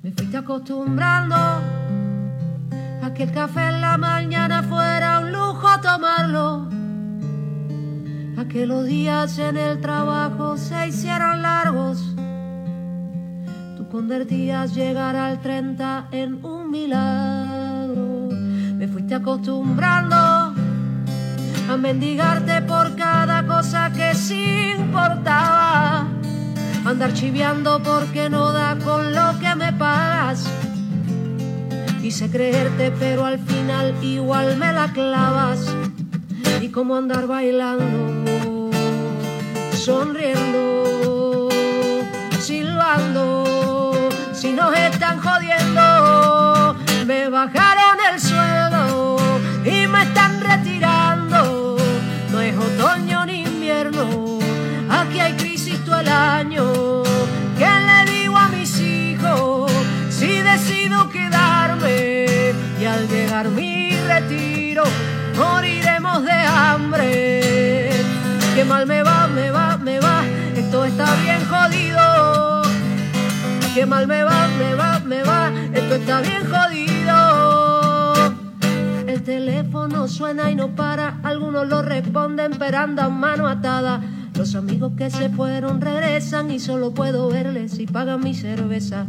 Me fuiste acostumbrando a que el café en la mañana fuera un lujo tomarlo. A que los días en el trabajo se hicieran largos. Tú convertías llegar al 30 en un milagro. Me fuiste acostumbrando a mendigarte por cada cosa que sí importaba andar chiviando porque no da con lo que me pagas. Quise creerte, pero al final igual me la clavas. Y como andar bailando, sonriendo, silbando, si nos están jodiendo, me bajaron el sueldo y me están hay crisis todo el año. al llegar mi retiro moriremos de hambre. Qué mal me va, me va, me va, esto está bien jodido. Qué mal me va, me va, me va, esto está bien jodido. El teléfono suena y no para, algunos lo responden pero andan mano atada los amigos que se fueron regresan y solo puedo verles si pagan mi cerveza.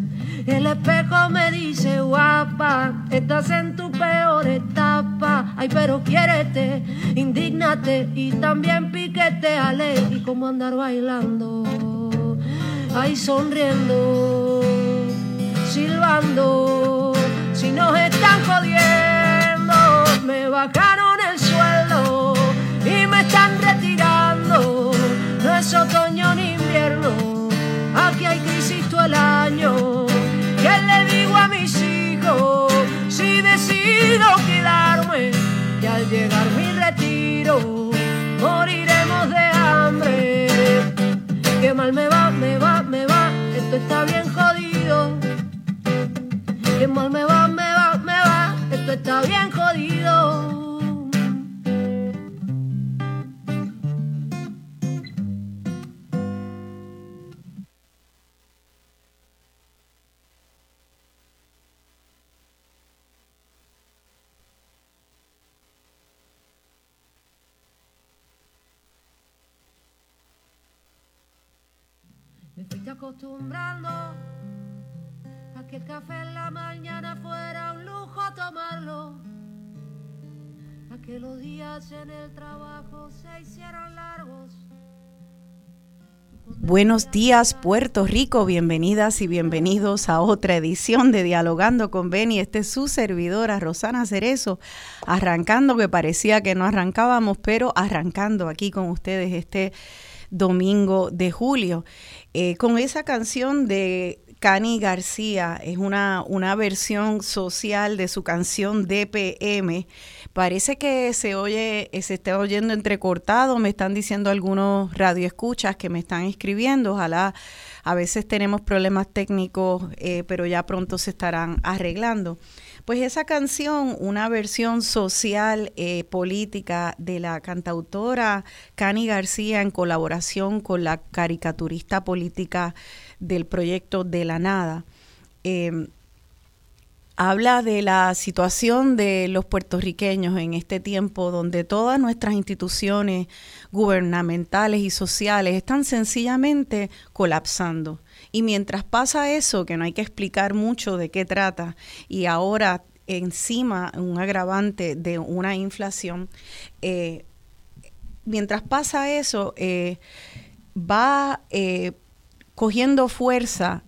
El espejo me dice, guapa, estás en tu peor etapa. Ay, pero quiérete, indignate y también piqueteale. Y como andar bailando, ay, sonriendo, silbando. Si nos están jodiendo, me bajaron el sueldo es otoño ni invierno, aquí hay crisis todo el año. ¿Qué le digo a mis hijos si decido quedarme? Y al llegar mi retiro, moriremos de hambre. Qué mal me va, me va, me va, esto está bien jodido. Qué mal me va, me va, me va, esto está bien jodido. A que el café en la mañana fuera un lujo tomarlo, a que los días en el trabajo se largos. Buenos días Puerto Rico, bienvenidas y bienvenidos a otra edición de Dialogando con Beni. Este es su servidora Rosana Cerezo, arrancando que parecía que no arrancábamos, pero arrancando aquí con ustedes este domingo de julio. Eh, con esa canción de Cani García, es una, una versión social de su canción DPM. Parece que se oye, se está oyendo entrecortado, me están diciendo algunos radioescuchas que me están escribiendo, ojalá a veces tenemos problemas técnicos, eh, pero ya pronto se estarán arreglando. Pues esa canción, una versión social, eh, política de la cantautora Cani García en colaboración con la caricaturista política del proyecto De la Nada. Em, habla de la situación de los puertorriqueños en este tiempo donde todas nuestras instituciones gubernamentales y sociales están sencillamente colapsando. Y mientras pasa eso, que no hay que explicar mucho de qué trata, y ahora encima un agravante de una inflación, eh, mientras pasa eso, eh, va eh, cogiendo fuerza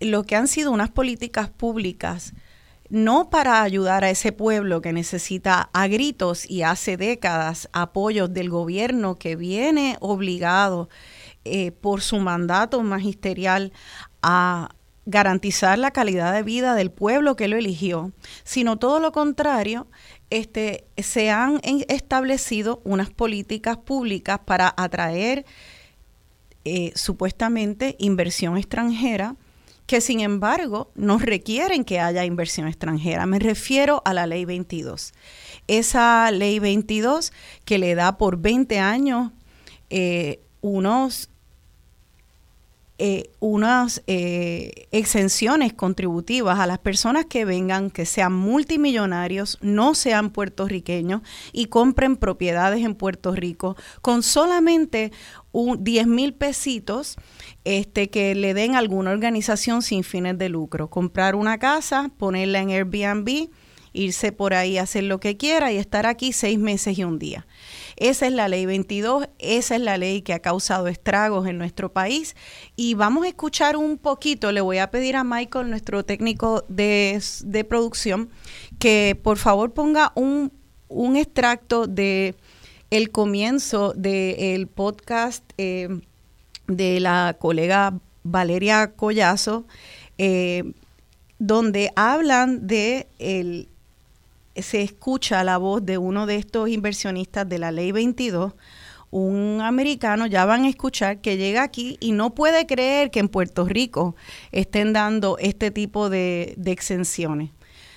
lo que han sido unas políticas públicas no para ayudar a ese pueblo que necesita a gritos y hace décadas apoyos del gobierno que viene obligado eh, por su mandato magisterial a garantizar la calidad de vida del pueblo que lo eligió, sino todo lo contrario, este, se han establecido unas políticas públicas para atraer eh, supuestamente inversión extranjera, que sin embargo no requieren que haya inversión extranjera. Me refiero a la ley 22. Esa ley 22 que le da por 20 años eh, unos eh, unas eh, exenciones contributivas a las personas que vengan, que sean multimillonarios, no sean puertorriqueños y compren propiedades en Puerto Rico con solamente un 10 mil pesitos este, que le den alguna organización sin fines de lucro. Comprar una casa, ponerla en Airbnb, irse por ahí a hacer lo que quiera y estar aquí seis meses y un día. Esa es la ley 22, esa es la ley que ha causado estragos en nuestro país. Y vamos a escuchar un poquito, le voy a pedir a Michael, nuestro técnico de, producción, que por favor ponga un, extracto de el comienzo del podcast eh, de la colega Valeria Collazo, eh, donde hablan de el, se escucha la voz de uno de estos inversionistas de la ley 22, un americano, ya van a escuchar, que llega aquí y no puede creer que en Puerto Rico estén dando este tipo de, exenciones.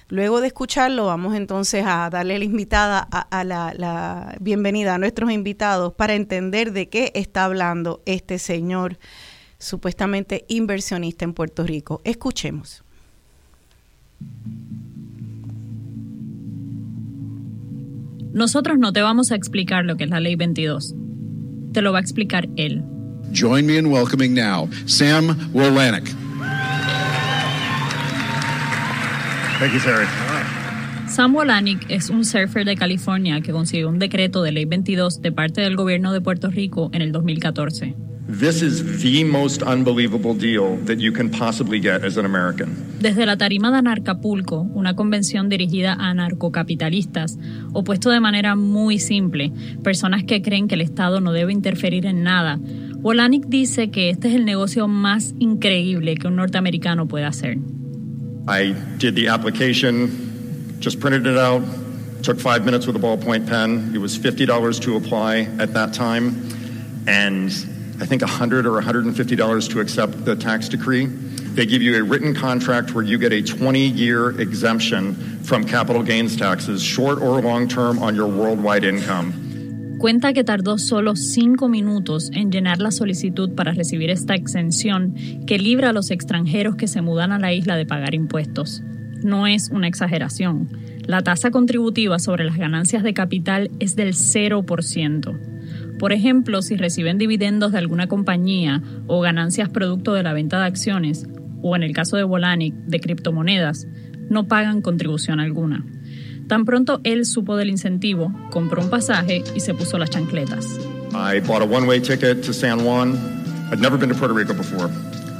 Luego de escucharlo, vamos entonces a darle la invitada a, la, la, bienvenida a nuestros invitados para entender de qué está hablando este señor supuestamente inversionista en Puerto Rico. Escuchemos. Nosotros no te vamos a explicar lo que es la Ley 22. Te lo va a explicar él. Join me in welcoming now Sam Wolanik. Thank you, Sarah. Sam Wolanik es un surfer de California que consiguió un decreto de Ley 22 de parte del gobierno de Puerto Rico en el 2014. Desde la tarima de Anarcapulco, una convención dirigida a narcocapitalistas, opuesto de manera muy simple, personas que creen que el Estado no debe interferir en nada, Wolanik dice que este es el negocio más increíble que un norteamericano puede hacer. I did the application, just printed it out, took five minutes with a ballpoint pen. It was $50 to apply at that time. And I think 100 or $150 to accept the tax decree. They give you a written contract where you get a 20 year exemption from capital gains taxes, short or long term, on your worldwide income. Cuenta que tardó solo cinco minutos en llenar la solicitud para recibir esta exención que libra a los extranjeros que se mudan a la isla de pagar impuestos. No es una exageración. La tasa contributiva sobre las ganancias de capital es del 0%. Por ejemplo, si reciben dividendos de alguna compañía o ganancias producto de la venta de acciones, o en el caso de Volanic, de criptomonedas, no pagan contribución alguna. Tan pronto él supo del incentivo, compró un pasaje y se puso las chancletas. I bought a one-way ticket to San Juan. I'd never been to Puerto Rico before.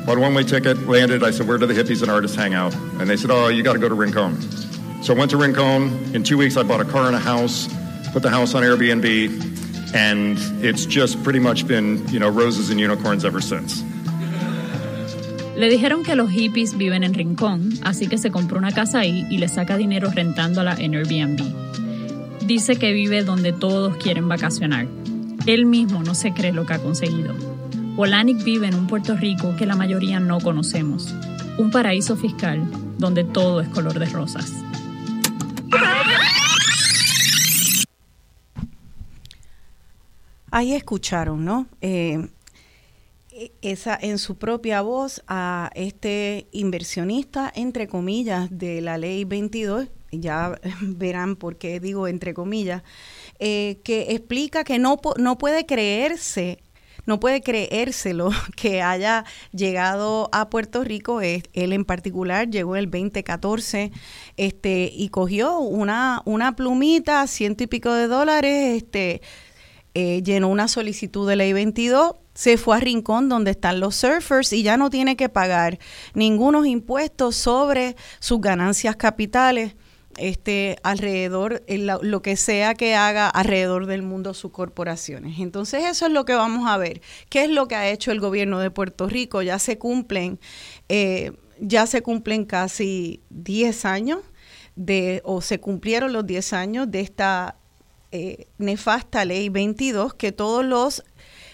Bought a one-way ticket, landed. I said, "Where do the hippies and artists hang out?" And they said, "Oh, you got to go to Rincon." So I went to Rincon. In two weeks, I bought a car and a house, put the house on Airbnb, and it's just pretty much been, you know, roses and unicorns ever since. Le dijeron que los hippies viven en Rincón, así que se compró una casa ahí y le saca dinero rentándola en Airbnb. Dice que vive donde todos quieren vacacionar. Él mismo no se cree lo que ha conseguido. Polanic vive en un Puerto Rico que la mayoría no conocemos, un paraíso fiscal donde todo es color de rosas. Ahí escucharon, ¿no? Eh, esa, en su propia voz a este inversionista, entre comillas, de la ley 22, ya verán por qué digo entre comillas, eh, que explica que no, no puede creerse no puede creérselo que haya llegado a Puerto Rico. Él en particular llegó el 2014 este, y cogió una, una plumita, ciento y pico de dólares, este, eh, llenó una solicitud de ley 22 se fue a Rincón donde están los surfers y ya no tiene que pagar ningunos impuestos sobre sus ganancias capitales este alrededor lo que sea que haga alrededor del mundo sus corporaciones. Entonces eso es lo que vamos a ver. ¿Qué es lo que ha hecho el gobierno de Puerto Rico? Ya se cumplen eh, ya se cumplen casi 10 años de o se cumplieron los 10 años de esta eh, nefasta ley 22 que todos los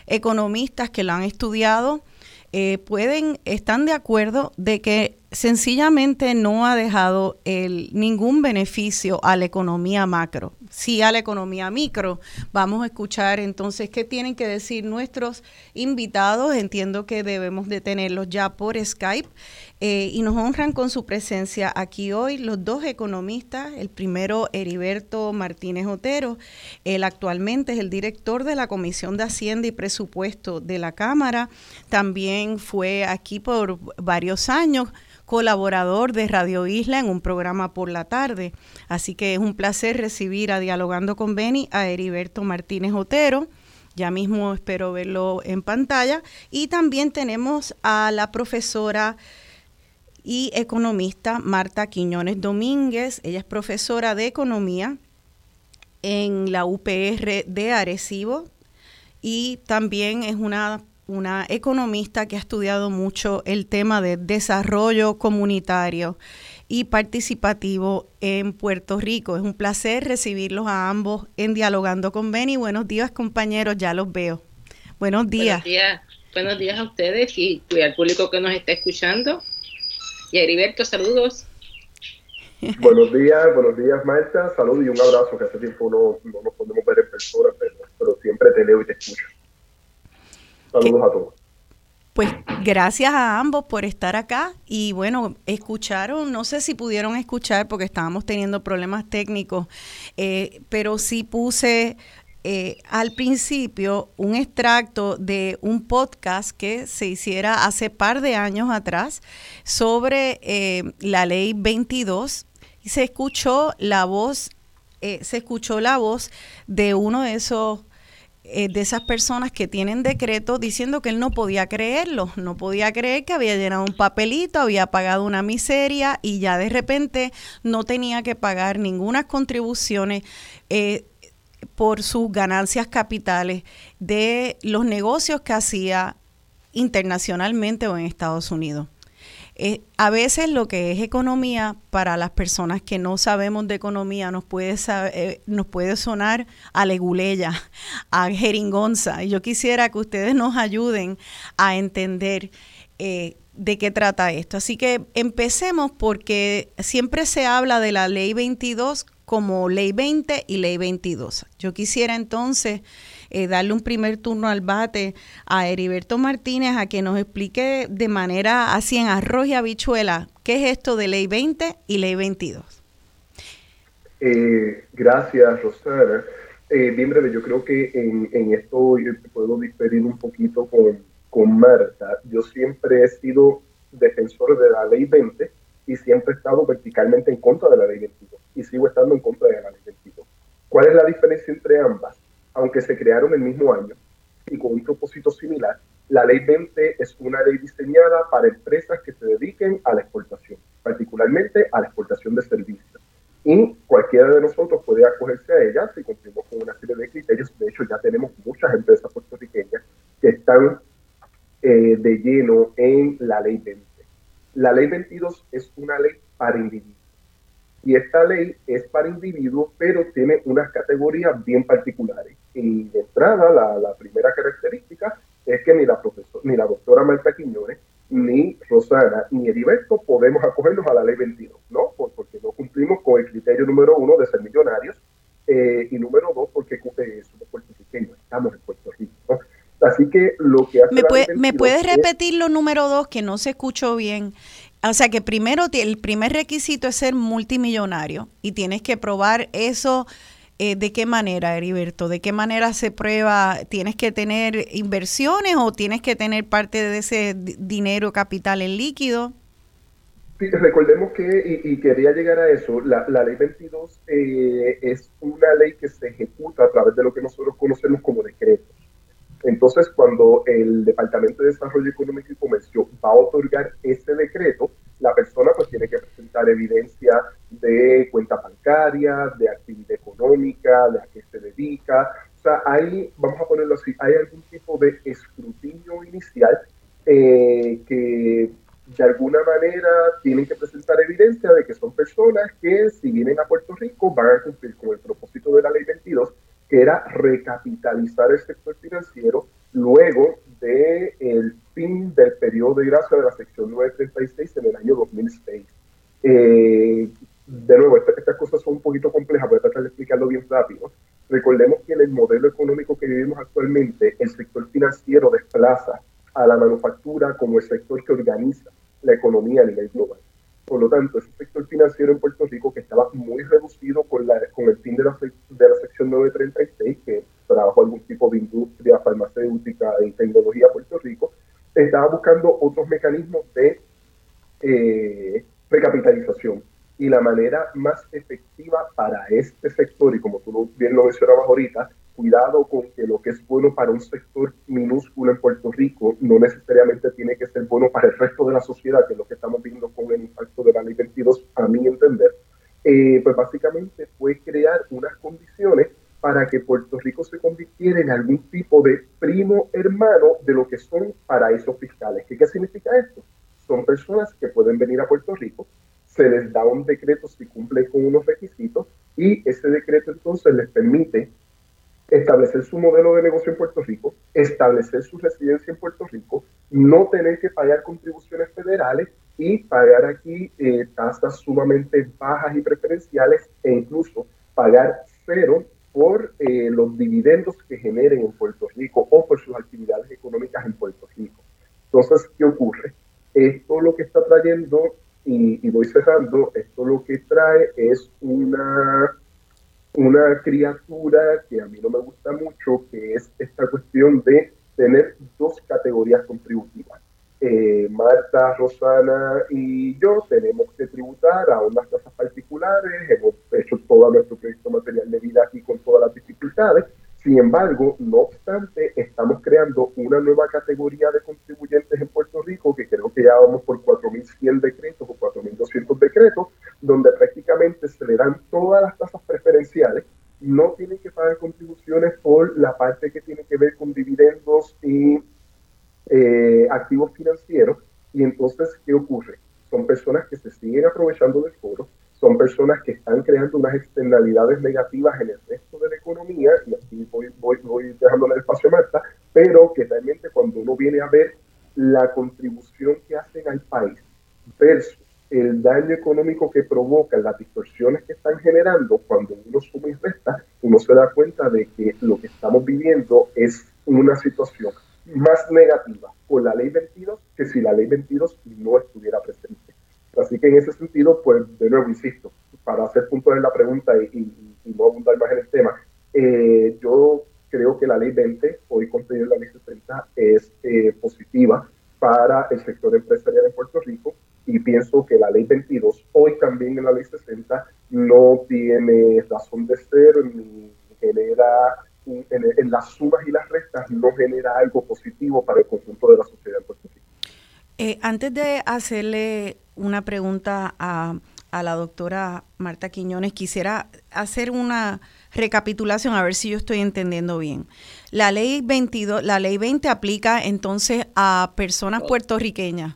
economistas que lo han estudiado eh, pueden, están de acuerdo de que sencillamente no ha dejado el, ningún beneficio a la economía macro, sí a la economía micro. Vamos a escuchar entonces qué tienen que decir nuestros invitados. Entiendo que debemos de tenerlos ya por Skype. Eh, y nos honran con su presencia aquí hoy los dos economistas, el primero Heriberto Martínez Otero, él actualmente es el director de la Comisión de Hacienda y Presupuesto de la Cámara, también fue aquí por varios años colaborador de Radio Isla en un programa por la tarde. Así que es un placer recibir a Dialogando con Beni a Heriberto Martínez Otero. Ya mismo espero verlo en pantalla. Y también tenemos a la profesora y economista Marta Quiñones Domínguez. Ella es profesora de economía en la UPR de Arecibo y también es una, una economista que ha estudiado mucho el tema de desarrollo comunitario y participativo en Puerto Rico. Es un placer recibirlos a ambos en Dialogando con Beni. Buenos días compañeros, ya los veo. Buenos días. Buenos días, Buenos días a ustedes y al público que nos está escuchando. Y Heriberto, saludos. Buenos días, buenos días Marta, saludos y un abrazo, que hace tiempo no, no nos podemos ver en persona, pero, siempre te leo y te escucho. Saludos a todos. Pues gracias a ambos por estar acá y bueno, escucharon, no sé si pudieron escuchar porque estábamos teniendo problemas técnicos, eh, pero sí puse eh, al principio un extracto de un podcast que se hiciera hace par de años atrás sobre eh, la ley 22 y se escuchó la voz, se escuchó la voz de uno de esos de esas personas que tienen decreto diciendo que él no podía creerlo, no podía creer que había llenado un papelito, había pagado una miseria y ya de repente no tenía que pagar ninguna contribuciones por sus ganancias capitales de los negocios que hacía internacionalmente o en Estados Unidos. Eh, a veces lo que es economía para las personas que no sabemos de economía nos puede, eh, nos puede sonar a leguleya, a jeringonza. Y yo quisiera que ustedes nos ayuden a entender eh, de qué trata esto. Así que empecemos porque siempre se habla de la ley 22 como ley 20 y ley 22. Yo quisiera entonces eh, darle un primer turno al bate a Heriberto Martínez a que nos explique de manera así en arroz y habichuela qué es esto de ley 20 y ley 22. Eh, gracias, Rosana. Eh, bien breve, yo creo que en, esto yo puedo diferir un poquito con, con Marta. Yo siempre he sido defensor de la ley 20 y siempre he estado verticalmente en contra de la ley 22 y sigo estando en contra de la ley 22. ¿Cuál es la diferencia entre ambas? Aunque se crearon el mismo año y con un propósito similar, la ley 20 es una ley diseñada para empresas que se dediquen a la exportación, particularmente a la exportación de servicios. Y cualquiera de nosotros puede acogerse a ella si cumplimos con una serie de criterios. De hecho, ya tenemos muchas empresas puertorriqueñas que están eh, de lleno en la ley 20. La ley 22 es una ley para individuos y esta ley es para individuos, pero tiene unas categorías bien particulares. Y de entrada, la, primera característica es que ni la, profesor, ni la doctora Marta Quiñones, ni Rosana, ni Heriberto podemos acogernos a la ley 22, ¿no? porque no cumplimos con el criterio número uno de ser millonarios eh, y número dos porque eh, somos puertorriqueños, estamos en Puerto Rico, Así que lo que hace ¿Me, ¿Me puedes repetir lo número dos que no se escuchó bien? O sea que primero el primer requisito es ser multimillonario y tienes que probar eso. Eh, ¿De qué manera, Heriberto? ¿De qué manera se prueba? ¿Tienes que tener inversiones o tienes que tener parte de ese dinero capital en líquido? Sí, recordemos que, y, quería llegar a eso, la, ley 22 eh, es una ley que se ejecuta a través de lo que nosotros conocemos como decretos. Entonces, cuando el Departamento de Desarrollo Económico y Comercio va a otorgar ese decreto, la persona pues tiene que presentar evidencia de cuenta bancaria, de actividad económica, de a qué se dedica. O sea, hay, vamos a ponerlo así, hay algún tipo de escrutinio inicial eh, que de alguna manera tienen que presentar evidencia de que son personas que si vienen a Puerto Rico van a cumplir con el propósito de la ley 22 que era recapitalizar el sector financiero luego del fin del periodo de gracia de la sección 936 en el año 2006. Eh, de nuevo, estas cosas son un poquito complejas, voy a tratar de explicarlo bien rápido. Recordemos que en el modelo económico que vivimos actualmente, el sector financiero desplaza a la manufactura como el sector que organiza la economía a nivel global. Por lo tanto, ese sector financiero en Puerto Rico, que estaba muy reducido con, el fin de la, de sección 936, que trabajo algún tipo de industria farmacéutica y tecnología a Puerto Rico, estaba buscando otros mecanismos de eh, recapitalización. Y la manera más efectiva para este sector, y como tú bien lo mencionabas ahorita, cuidado con que lo que es bueno para un sector minúsculo en Puerto Rico no necesariamente tiene que ser bueno para el resto de la sociedad, que es lo que estamos viendo con el impacto de la ley 22, a mi entender. Eh, pues básicamente fue crear unas condiciones para que Puerto Rico se convirtiera en algún tipo de primo hermano de lo que son paraísos fiscales. ¿Qué, qué significa esto? Son personas que pueden venir a Puerto Rico, se les da un decreto si cumplen con unos requisitos y ese decreto entonces les permite establecer su modelo de negocio en Puerto Rico, establecer su residencia en Puerto Rico, no tener que pagar contribuciones federales y pagar aquí eh, tasas sumamente bajas y preferenciales e incluso pagar cero por eh, los dividendos que generen en Puerto Rico o por sus actividades económicas en Puerto Rico. Entonces, ¿qué ocurre? Esto lo que está trayendo, y, y voy cerrando, esto lo que trae es una, una criatura que a mí no me gusta mucho, que es esta cuestión de tener dos categorías contributivas. Eh, Marta, Rosana y yo tenemos que tributar a unas tasas particulares, hemos hecho todo nuestro proyecto material de vida aquí con todas las dificultades. Sin embargo, no obstante, estamos creando una nueva categoría de contribuyentes en Puerto Rico, que creo que ya vamos por 4.100 decretos o 4.200 decretos, donde prácticamente se le dan todas las tasas preferenciales, no tienen que pagar contribuciones por la parte que tiene que ver con dividendos y eh, activos financieros. Y entonces, ¿qué ocurre? Son personas que se siguen aprovechando del foro, son personas que están creando unas externalidades negativas en el resto de la economía, y aquí voy, voy, voy dejándole el espacio a Marta, pero que realmente cuando uno viene a ver la contribución que hacen al país versus el daño económico que provocan, las distorsiones que están generando, cuando uno suma y resta, uno se da cuenta de que lo que estamos viviendo es una situación más negativa por la ley 22 que si la ley 22 no estuviera presente. Así que en ese sentido, pues de nuevo, insisto, para hacer puntos en la pregunta y, no abundar más en el tema, eh, yo creo que la ley 20, hoy contenida en la ley 60, es eh, positiva para el sector empresarial en Puerto Rico y pienso que la ley 22, hoy también en la ley 60, no tiene razón de ser ni genera en, las sumas y las restas no genera algo positivo para el conjunto de la sociedad en Puerto Rico. Eh, antes de hacerle una pregunta a, a la doctora Marta Quiñones, quisiera hacer una recapitulación a ver si yo estoy entendiendo bien. La ley 22, la ley 20 aplica entonces a personas puertorriqueñas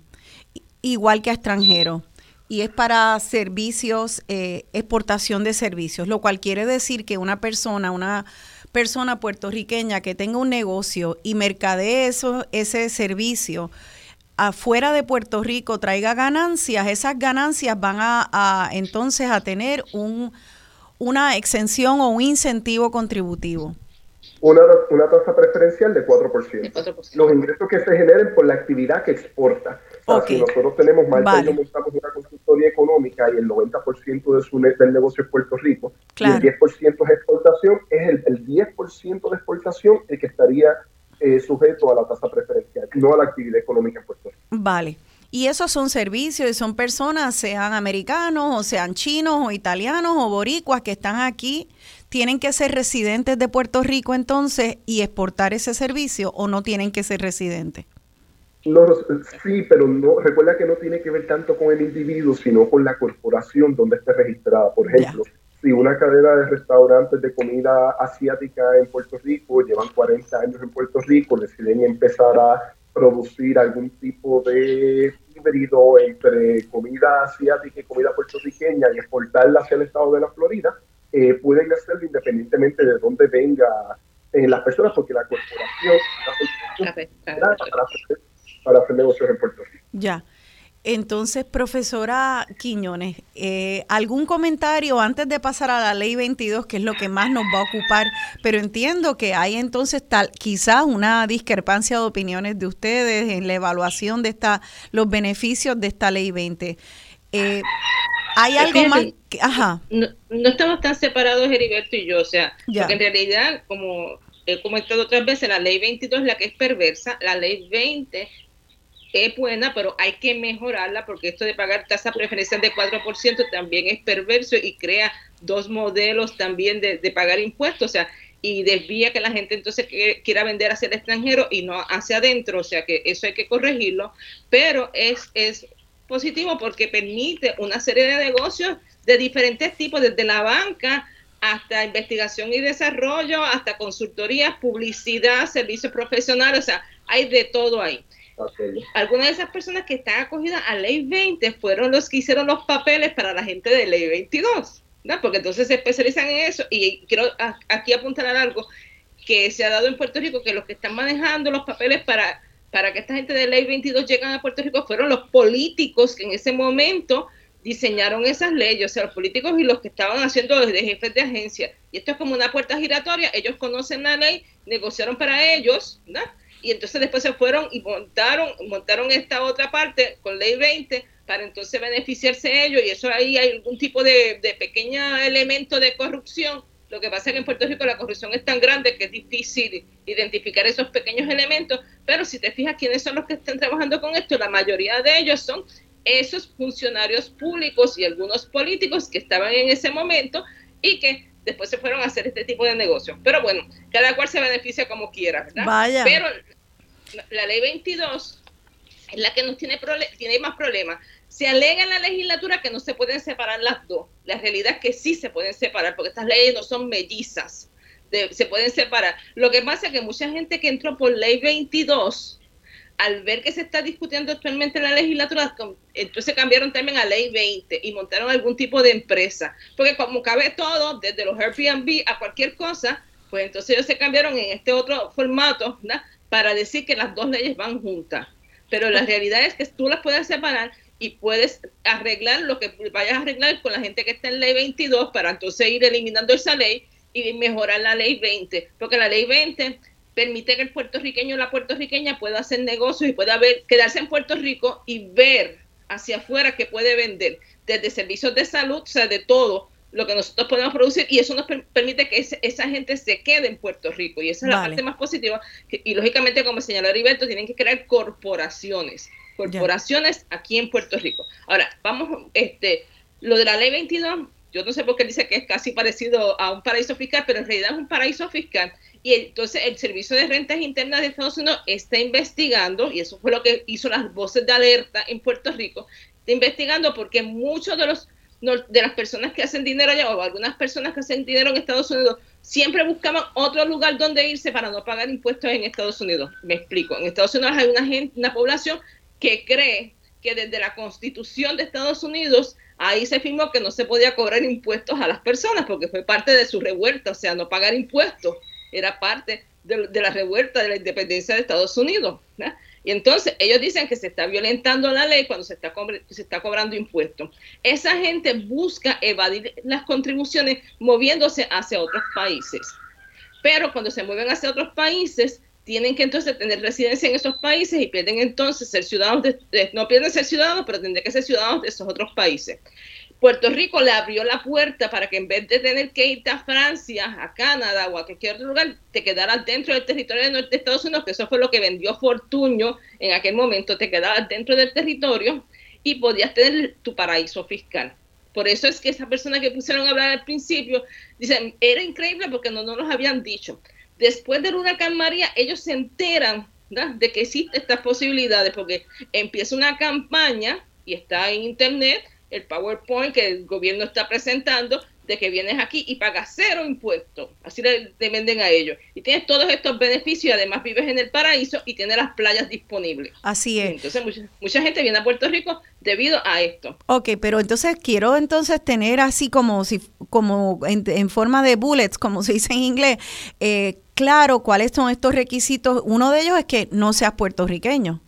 igual que a extranjeros y es para servicios, eh, exportación de servicios, lo cual quiere decir que una persona, una persona puertorriqueña que tenga un negocio y mercadee eso, ese servicio afuera de Puerto Rico traiga ganancias, esas ganancias van a, entonces a tener un, una exención o un incentivo contributivo. Una, una tasa preferencial de 4%. Los ingresos que se generen por la actividad que exporta. Si nosotros tenemos, más vale. montamos una consultoría económica y el 90% de su del negocio es Puerto Rico y el 10% es exportación, es el, el 10% de exportación el que estaría eh, sujeto a la tasa preferencial, no a la actividad económica en Puerto Rico. Vale. Y esos son servicios y son personas, sean americanos o sean chinos o italianos o boricuas que están aquí, tienen que ser residentes de Puerto Rico entonces y exportar ese servicio o no tienen que ser residentes. No, sí, pero no, recuerda que no tiene que ver tanto con el individuo, sino con la corporación donde esté registrada. Por ejemplo, si una cadena de restaurantes de comida asiática en Puerto Rico llevan 40 años en Puerto Rico, deciden empezar a producir algún tipo de híbrido entre comida asiática y comida puertorriqueña y exportarla hacia el estado de la Florida, eh, pueden hacerlo independientemente de dónde venga eh, las personas, porque la corporación para hacer negocios en Puerto Rico. Ya. Entonces, profesora Quiñones, eh, ¿algún comentario antes de pasar a la ley 22, que es lo que más nos va a ocupar? Pero entiendo que hay entonces tal, quizás una discrepancia de opiniones de ustedes en la evaluación de esta, los beneficios de esta ley 20. Eh, ¿Hay algo más? ajá. No, estamos tan separados, Heriberto y yo, o sea, porque en realidad, como he comentado otras veces, la ley 22 es la que es perversa, la ley 20 es buena, pero hay que mejorarla porque esto de pagar tasa preferencial de 4% también es perverso y crea dos modelos también de, pagar impuestos, o sea, y desvía que la gente entonces quiera vender hacia el extranjero y no hacia adentro, o sea que eso hay que corregirlo, pero es, es positivo porque permite una serie de negocios de diferentes tipos, desde la banca hasta investigación y desarrollo, hasta consultoría, publicidad, servicios profesionales, o sea, hay de todo ahí. Algunas de esas personas que están acogidas a Ley 20 fueron los que hicieron los papeles para la gente de Ley 22, ¿no? porque entonces se especializan en eso y quiero aquí apuntar a algo que se ha dado en Puerto Rico, que los que están manejando los papeles para, para que esta gente de Ley 22 lleguen a Puerto Rico fueron los políticos que en ese momento diseñaron esas leyes, o sea, los políticos y los que estaban haciendo desde jefes de agencia. Y esto es como una puerta giratoria, ellos conocen la ley, negociaron para ellos, ¿no? Y entonces después se fueron y montaron, montaron esta otra parte con ley 20 para entonces beneficiarse ellos y eso ahí hay algún tipo de, de pequeño elemento de corrupción. Lo que pasa es que en Puerto Rico la corrupción es tan grande que es difícil identificar esos pequeños elementos, pero si te fijas quiénes son los que están trabajando con esto, la mayoría de ellos son esos funcionarios públicos y algunos políticos que estaban en ese momento y que después se fueron a hacer este tipo de negocios. Pero bueno, cada cual se beneficia como quiera, ¿verdad? Vaya. Pero la, ley 22 es la que nos tiene, tiene más problemas. Se alega en la legislatura que no se pueden separar las dos. La realidad es que sí se pueden separar, porque estas leyes no son mellizas. se pueden separar. Lo que pasa es que mucha gente que entró por ley 22 al ver que se está discutiendo actualmente en la legislatura, entonces cambiaron también a ley 20 y montaron algún tipo de empresa. Porque como cabe todo, desde los Airbnb a cualquier cosa, pues entonces ellos se cambiaron en este otro formato para decir que las dos leyes van juntas. Pero la realidad es que tú las puedes separar y puedes arreglar lo que vayas a arreglar con la gente que está en ley 22 para entonces ir eliminando esa ley y mejorar la ley 20. Porque la ley 20 permite que el puertorriqueño o la puertorriqueña pueda hacer negocios y pueda ver, quedarse en Puerto Rico y ver hacia afuera que puede vender, desde servicios de salud, o sea, de todo lo que nosotros podemos producir y eso nos permite que esa gente se quede en Puerto Rico. Y esa es la parte más positiva y lógicamente como señaló Heriberto tienen que crear corporaciones corporaciones aquí en Puerto Rico. Ahora vamos este lo de la ley 22 yo no sé por qué dice que es casi parecido a un paraíso fiscal pero en realidad es un paraíso fiscal y entonces el Servicio de Rentas Internas de Estados Unidos está investigando, y eso fue lo que hizo las voces de alerta en Puerto Rico, está investigando porque muchos de los de las personas que hacen dinero allá o algunas personas que hacen dinero en Estados Unidos siempre buscaban otro lugar donde irse para no pagar impuestos en Estados Unidos. Me explico. En Estados Unidos hay una gente, una población que cree que desde la Constitución de Estados Unidos ahí se firmó que no se podía cobrar impuestos a las personas porque fue parte de su revuelta, o sea, no pagar impuestos era parte de, la revuelta de la independencia de Estados Unidos. Y entonces ellos dicen que se está violentando la ley cuando se está, se está cobrando impuestos. Esa gente busca evadir las contribuciones moviéndose hacia otros países. Pero cuando se mueven hacia otros países, tienen que entonces tener residencia en esos países y pierden entonces ser ciudadanos, de, no pierden ser ciudadanos, pero tendrán que ser ciudadanos de esos otros países. Puerto Rico le abrió la puerta para que en vez de tener que irte a Francia, a Canadá o a cualquier otro lugar, te quedaras dentro del territorio de Estados Unidos, que eso fue lo que vendió Fortuño en aquel momento, te quedabas dentro del territorio y podías tener tu paraíso fiscal. Por eso es que esa persona que pusieron a hablar al principio, dicen, era increíble porque no nos lo habían dicho. Después del huracán María, ellos se enteran de que existen estas posibilidades, porque empieza una campaña y está en internet el PowerPoint que el gobierno está presentando de que vienes aquí y pagas cero impuestos. Así le, venden a ellos. Y tienes todos estos beneficios y además vives en el paraíso y tienes las playas disponibles. Así es. Entonces mucha, gente viene a Puerto Rico debido a esto. Ok, pero entonces quiero entonces tener así como si como en, forma de bullets, como se dice en inglés, eh, claro cuáles son estos requisitos. Uno de ellos es que no seas puertorriqueño.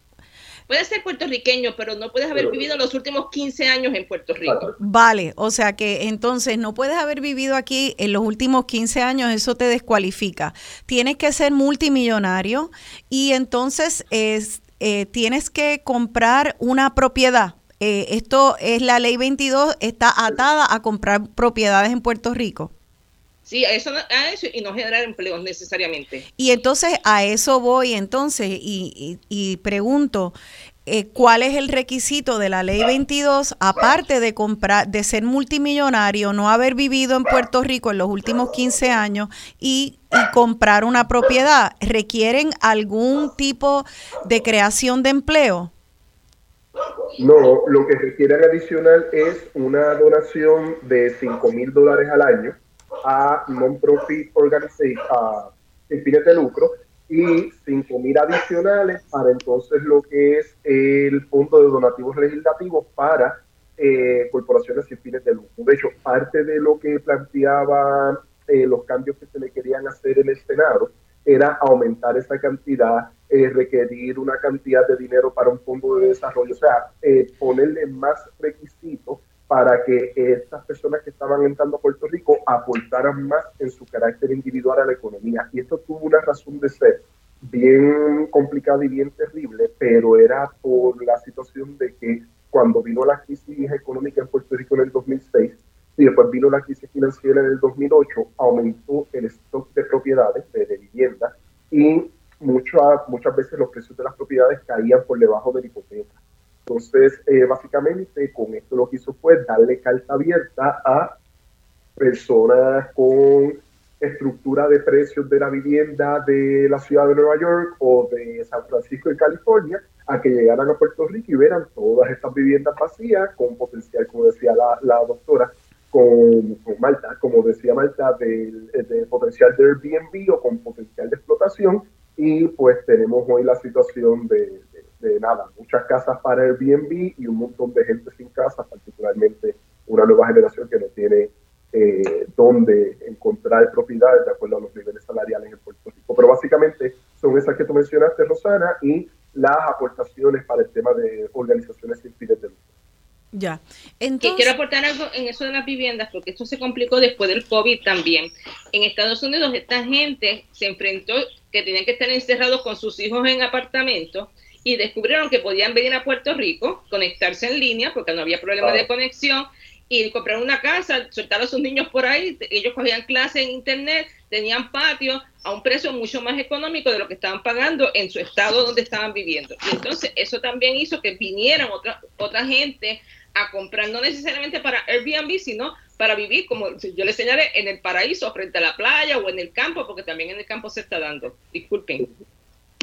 Puedes ser puertorriqueño, pero no puedes haber vivido los últimos 15 años en Puerto Rico. Vale, o sea que entonces no puedes haber vivido aquí en los últimos 15 años, eso te descualifica. Tienes que ser multimillonario y entonces es, eh, tienes que comprar una propiedad. Eh, esto es la ley 22, está atada a comprar propiedades en Puerto Rico. Sí, a eso, a eso y no generar empleos necesariamente. Y entonces a eso voy entonces y, y, pregunto, eh, ¿cuál es el requisito de la ley 22 aparte de comprar, de ser multimillonario, no haber vivido en Puerto Rico en los últimos 15 años y, y comprar una propiedad? ¿Requieren algún tipo de creación de empleo? No, lo que requieren adicional es una donación de 5 mil dólares al año a non-profit organization, a sin fines de lucro, y 5 mil adicionales para entonces lo que es el fondo de donativos legislativos para eh, corporaciones sin fines de lucro. De hecho, parte de lo que planteaban eh, los cambios que se le querían hacer en el Senado era aumentar esa cantidad, eh, requerir una cantidad de dinero para un fondo de desarrollo, o sea, ponerle más requisitos para que estas personas que estaban entrando a Puerto Rico aportaran más en su carácter individual a la economía. Y esto tuvo una razón de ser bien complicada y bien terrible, pero era por la situación de que cuando vino la crisis económica en Puerto Rico en el 2006 y después vino la crisis financiera en el 2008, aumentó el stock de propiedades, de, de vivienda, y muchas, muchas veces los precios de las propiedades caían por debajo de la hipoteca. Entonces, eh, básicamente, con esto lo que hizo fue darle carta abierta a personas con estructura de precios de la vivienda de la ciudad de Nueva York o de San Francisco de California a que llegaran a Puerto Rico y vieran todas estas viviendas vacías con potencial, como decía la, doctora, con, Malta, como decía Malta, de, potencial de Airbnb o con potencial de explotación. Y pues tenemos hoy la situación de, de nada, muchas casas para Airbnb y un montón de gente sin casa, particularmente una nueva generación que no tiene eh, dónde encontrar propiedades de acuerdo a los niveles salariales en Puerto Rico. Pero básicamente son esas que tú mencionaste, Rosana, y las aportaciones para el tema de organizaciones sin fines de lucro. Ya. Entonces... Quiero aportar algo en eso de las viviendas, porque esto se complicó después del COVID también. En Estados Unidos, esta gente se enfrentó que tenían que estar encerrados con sus hijos en apartamentos y descubrieron que podían venir a Puerto Rico, conectarse en línea, porque no había problema de conexión, y comprar una casa, soltar a sus niños por ahí, ellos cogían clases en internet, tenían patio a un precio mucho más económico de lo que estaban pagando en su estado donde estaban viviendo. Y entonces eso también hizo que vinieran otra, otra gente a comprar, no necesariamente para Airbnb, sino para vivir, como yo les señalé, en el paraíso, frente a la playa o en el campo, porque también en el campo se está dando. Disculpen.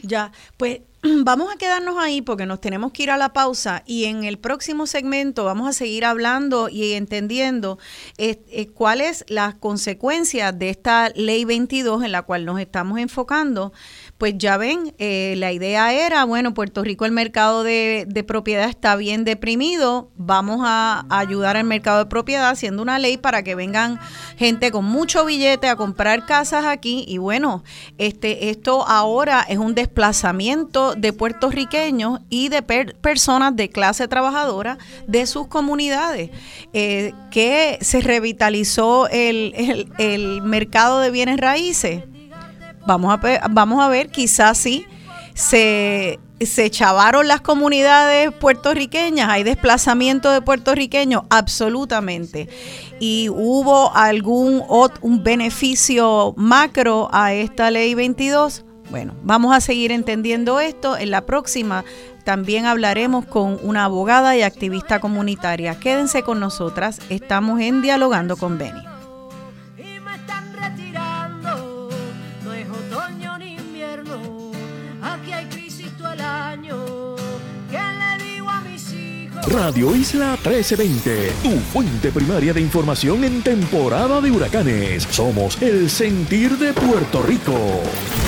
Ya, pues vamos a quedarnos ahí porque nos tenemos que ir a la pausa y en el próximo segmento vamos a seguir hablando y entendiendo eh, cuáles las consecuencias de esta ley 22 en la cual nos estamos enfocando pues ya ven, eh, la idea era, bueno, Puerto Rico el mercado de, propiedad está bien deprimido, vamos a, ayudar al mercado de propiedad haciendo una ley para que vengan gente con mucho billete a comprar casas aquí. Y bueno, este esto ahora es un desplazamiento de puertorriqueños y de personas de clase trabajadora de sus comunidades, eh, que se revitalizó el, el mercado de bienes raíces Vamos a, vamos a ver, quizás sí, se, se chavaron las comunidades puertorriqueñas, hay desplazamiento de puertorriqueños, absolutamente. Y hubo algún un beneficio macro a esta ley 22. Bueno, vamos a seguir entendiendo esto. En la próxima también hablaremos con una abogada y activista comunitaria. Quédense con nosotras, estamos en Dialogando con Beni. Radio Isla 1320, tu fuente primaria de información en temporada de huracanes. Somos el sentir de Puerto Rico.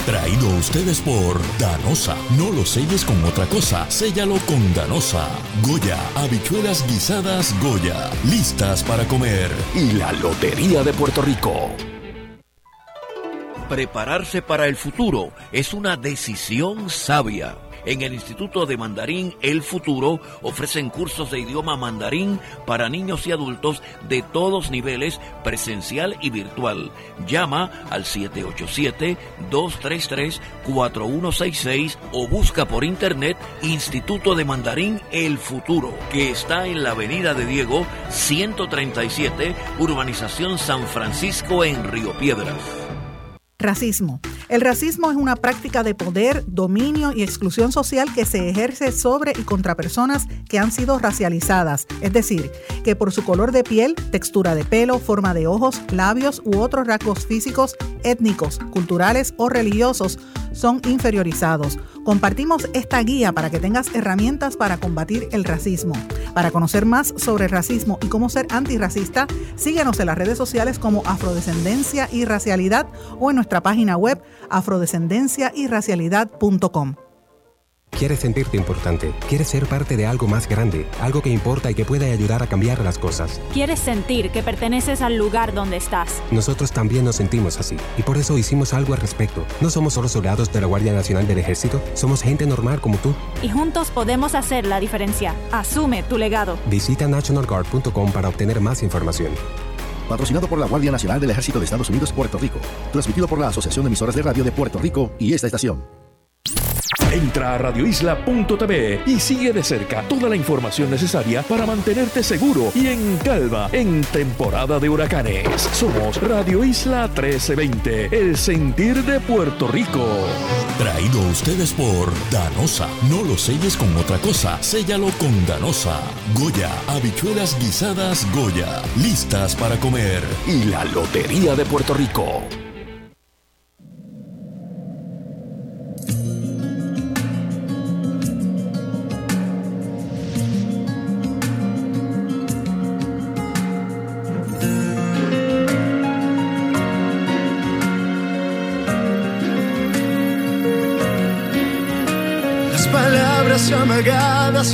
Traído a ustedes por Danosa. No lo selles con otra cosa, séllalo con Danosa. Goya, habichuelas guisadas Goya, listas para comer. Y la Lotería de Puerto Rico. Prepararse para el futuro es una decisión sabia. En el Instituto de Mandarín El Futuro ofrecen cursos de idioma mandarín para niños y adultos de todos niveles, presencial y virtual. Llama al 787-233-4166 o busca por internet Instituto de Mandarín El Futuro, que está en la Avenida de Diego 137, Urbanización San Francisco en Río Piedras. Racismo. El racismo es una práctica de poder, dominio y exclusión social que se ejerce sobre y contra personas que han sido racializadas, es decir, que por su color de piel, textura de pelo, forma de ojos, labios u otros rasgos físicos, étnicos, culturales o religiosos son inferiorizados. Compartimos esta guía para que tengas herramientas para combatir el racismo. Para conocer más sobre racismo y cómo ser antirracista, síguenos en las redes sociales como Afrodescendencia y Racialidad o en nuestra página web afrodescendenciayracialidad.com. Quieres sentirte importante, quieres ser parte de algo más grande, algo que importa y que puede ayudar a cambiar las cosas. Quieres sentir que perteneces al lugar donde estás. Nosotros también nos sentimos así y por eso hicimos algo al respecto. No somos solo soldados de la Guardia Nacional del Ejército, somos gente normal como tú. Y juntos podemos hacer la diferencia. Asume tu legado. Visita nationalguard.com para obtener más información. Patrocinado por la Guardia Nacional del Ejército de Estados Unidos, Puerto Rico. Transmitido por la Asociación de Emisoras de Radio de Puerto Rico y esta estación. Entra a radioisla.tv y sigue de cerca toda la información necesaria para mantenerte seguro y en calma en temporada de huracanes. Somos Radio Isla 1320, el sentir de Puerto Rico. Traído a ustedes por Danosa. No lo selles con otra cosa, séllalo con Danosa. Goya, habichuelas guisadas Goya, listas para comer. Y la Lotería de Puerto Rico.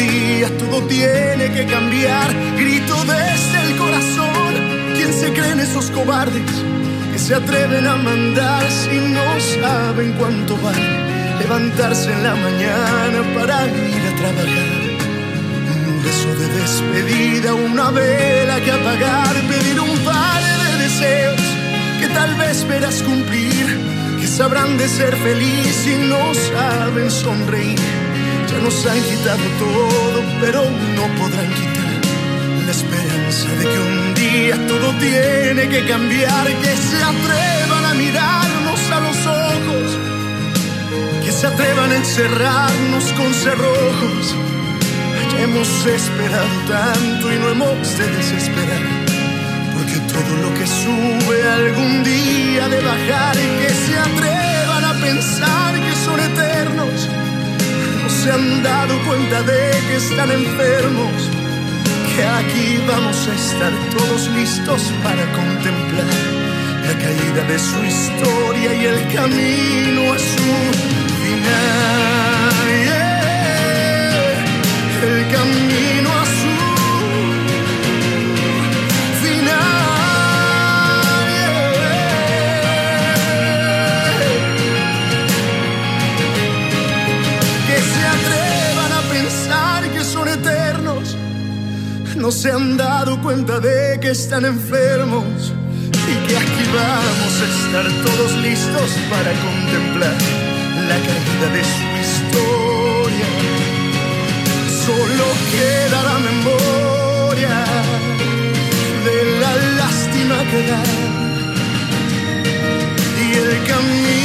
día todo tiene que cambiar. Grito desde el corazón. ¿Quién se creen esos cobardes que se atreven a mandar si no saben cuánto vale levantarse en la mañana para ir a trabajar? Un beso de despedida, una vela que apagar, pedir un par de deseos que tal vez verás cumplir, que sabrán de ser feliz y no saben sonreír. Nos han quitado todo, pero no podrán quitar la esperanza de que un día todo tiene que cambiar, que se atrevan a mirarnos a los ojos, que se atrevan a encerrarnos con cerrojos. Hemos esperado tanto y no hemos de desesperar, porque todo lo que sube algún día de bajar y que se atrevan a pensar que son eternos se han dado cuenta de que están enfermos, que aquí vamos a estar todos listos para contemplar la caída de su historia y el camino a su final. El camino a su No se han dado cuenta de que están enfermos y que aquí vamos a estar todos listos para contemplar la caída de su historia. Solo queda la memoria de la lástima que da y el camino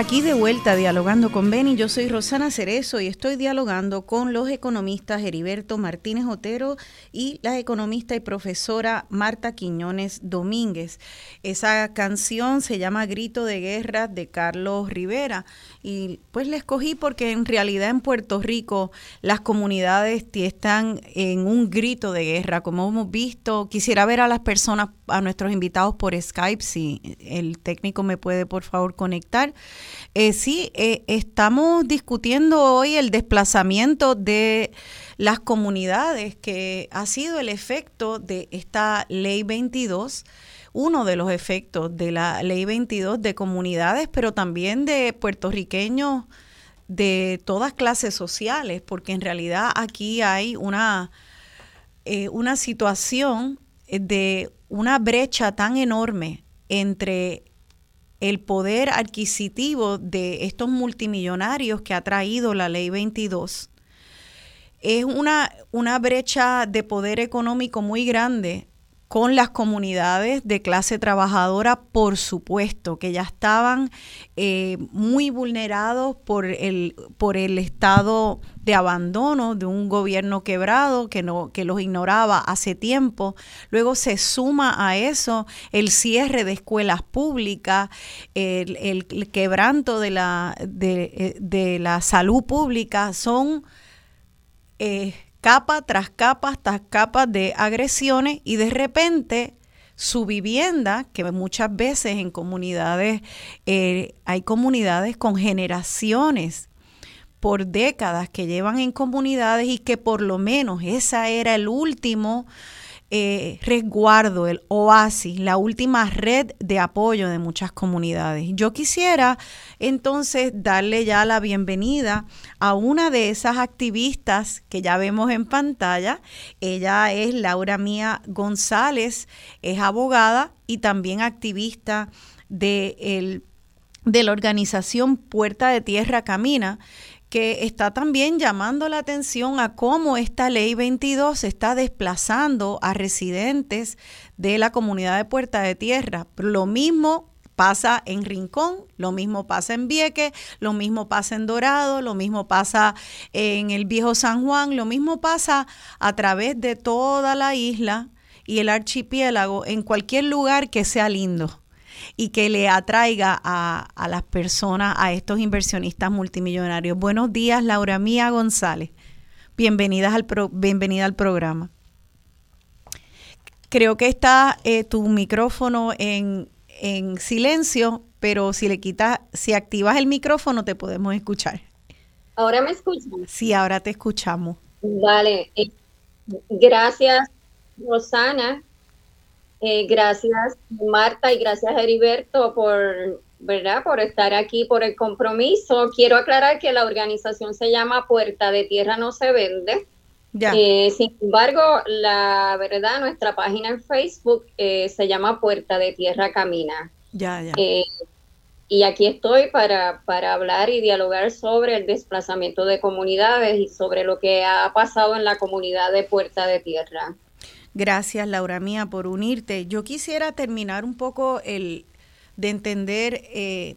Aquí de vuelta dialogando con Beni, yo soy Rosana Cerezo y estoy dialogando con los economistas Heriberto Martínez Otero y la economista y profesora Marta Quiñones Domínguez. Esa canción se llama Grito de Guerra de Carlos Rivera y pues la escogí porque en realidad en Puerto Rico las comunidades están en un grito de guerra, como hemos visto. Quisiera ver a las personas, a nuestros invitados por Skype, si el técnico me puede por favor conectar. Eh, sí, eh, estamos discutiendo hoy el desplazamiento de las comunidades, que ha sido el efecto de esta ley 22 uno de los efectos de la ley 22 de comunidades, pero también de puertorriqueños de todas clases sociales, porque en realidad aquí hay una, eh, una situación de una brecha tan enorme entre el poder adquisitivo de estos multimillonarios que ha traído la ley 22. Es una, una brecha de poder económico muy grande con las comunidades de clase trabajadora, por supuesto, que ya estaban eh, muy vulnerados por el, por el estado de abandono de un gobierno quebrado que, no, que los ignoraba hace tiempo. Luego se suma a eso el cierre de escuelas públicas, el, quebranto de la, de, la salud pública. Son eh, capa tras capa tras capa de agresiones y de repente su vivienda, que muchas veces en comunidades, eh, hay comunidades con generaciones por décadas que llevan en comunidades y que por lo menos esa era el último eh, resguardo, el oasis, la última red de apoyo de muchas comunidades. Yo quisiera entonces darle ya la bienvenida a una de esas activistas que ya vemos en pantalla. Ella es Laura Mía González, es abogada y también activista de, de la organización Puerta de Tierra Camina que está también llamando la atención a cómo esta ley 22 está desplazando a residentes de la comunidad de Puerta de Tierra. Lo mismo pasa en Rincón, lo mismo pasa en Vieques, lo mismo pasa en Dorado, lo mismo pasa en el viejo San Juan, lo mismo pasa a través de toda la isla y el archipiélago en cualquier lugar que sea lindo y que le atraiga a, las personas, a estos inversionistas multimillonarios. Buenos días, Laura Mía González. Bienvenidas al bienvenida al programa. Creo que está eh, tu micrófono en, en silencio, pero si le quitas, si activas el micrófono te podemos escuchar. ¿Ahora me escuchan? Sí, ahora te escuchamos. Vale. Eh, gracias, Rosana. Eh, gracias Marta y gracias Heriberto por, ¿verdad? por estar aquí, por el compromiso. Quiero aclarar que la organización se llama Puerta de Tierra No Se Vende. Eh, sin embargo, la verdad, nuestra página en Facebook eh, se llama Puerta de Tierra Camina. Ya, ya. y aquí estoy para, para hablar y dialogar sobre el desplazamiento de comunidades y sobre lo que ha pasado en la comunidad de Puerta de Tierra. Gracias, Laura Mía, por unirte. Yo quisiera terminar un poco el de entender eh,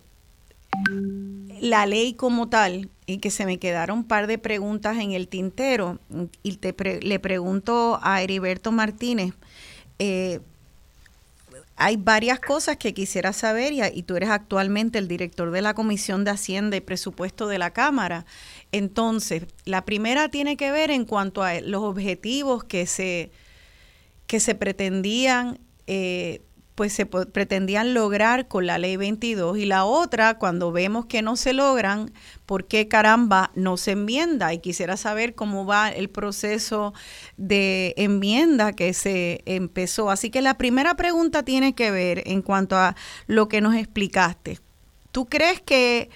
la ley como tal y que se me quedaron un par de preguntas en el tintero. Y te le pregunto a Heriberto Martínez. Eh, hay varias cosas que quisiera saber y, y, tú eres actualmente el director de la Comisión de Hacienda y Presupuesto de la Cámara. Entonces, la primera tiene que ver en cuanto a los objetivos que se que se pretendían, eh, pues se pretendían lograr con la ley 22 y la otra, cuando vemos que no se logran, ¿por qué caramba no se enmienda? Y quisiera saber cómo va el proceso de enmienda que se empezó. Así que la primera pregunta tiene que ver en cuanto a lo que nos explicaste. ¿Tú crees que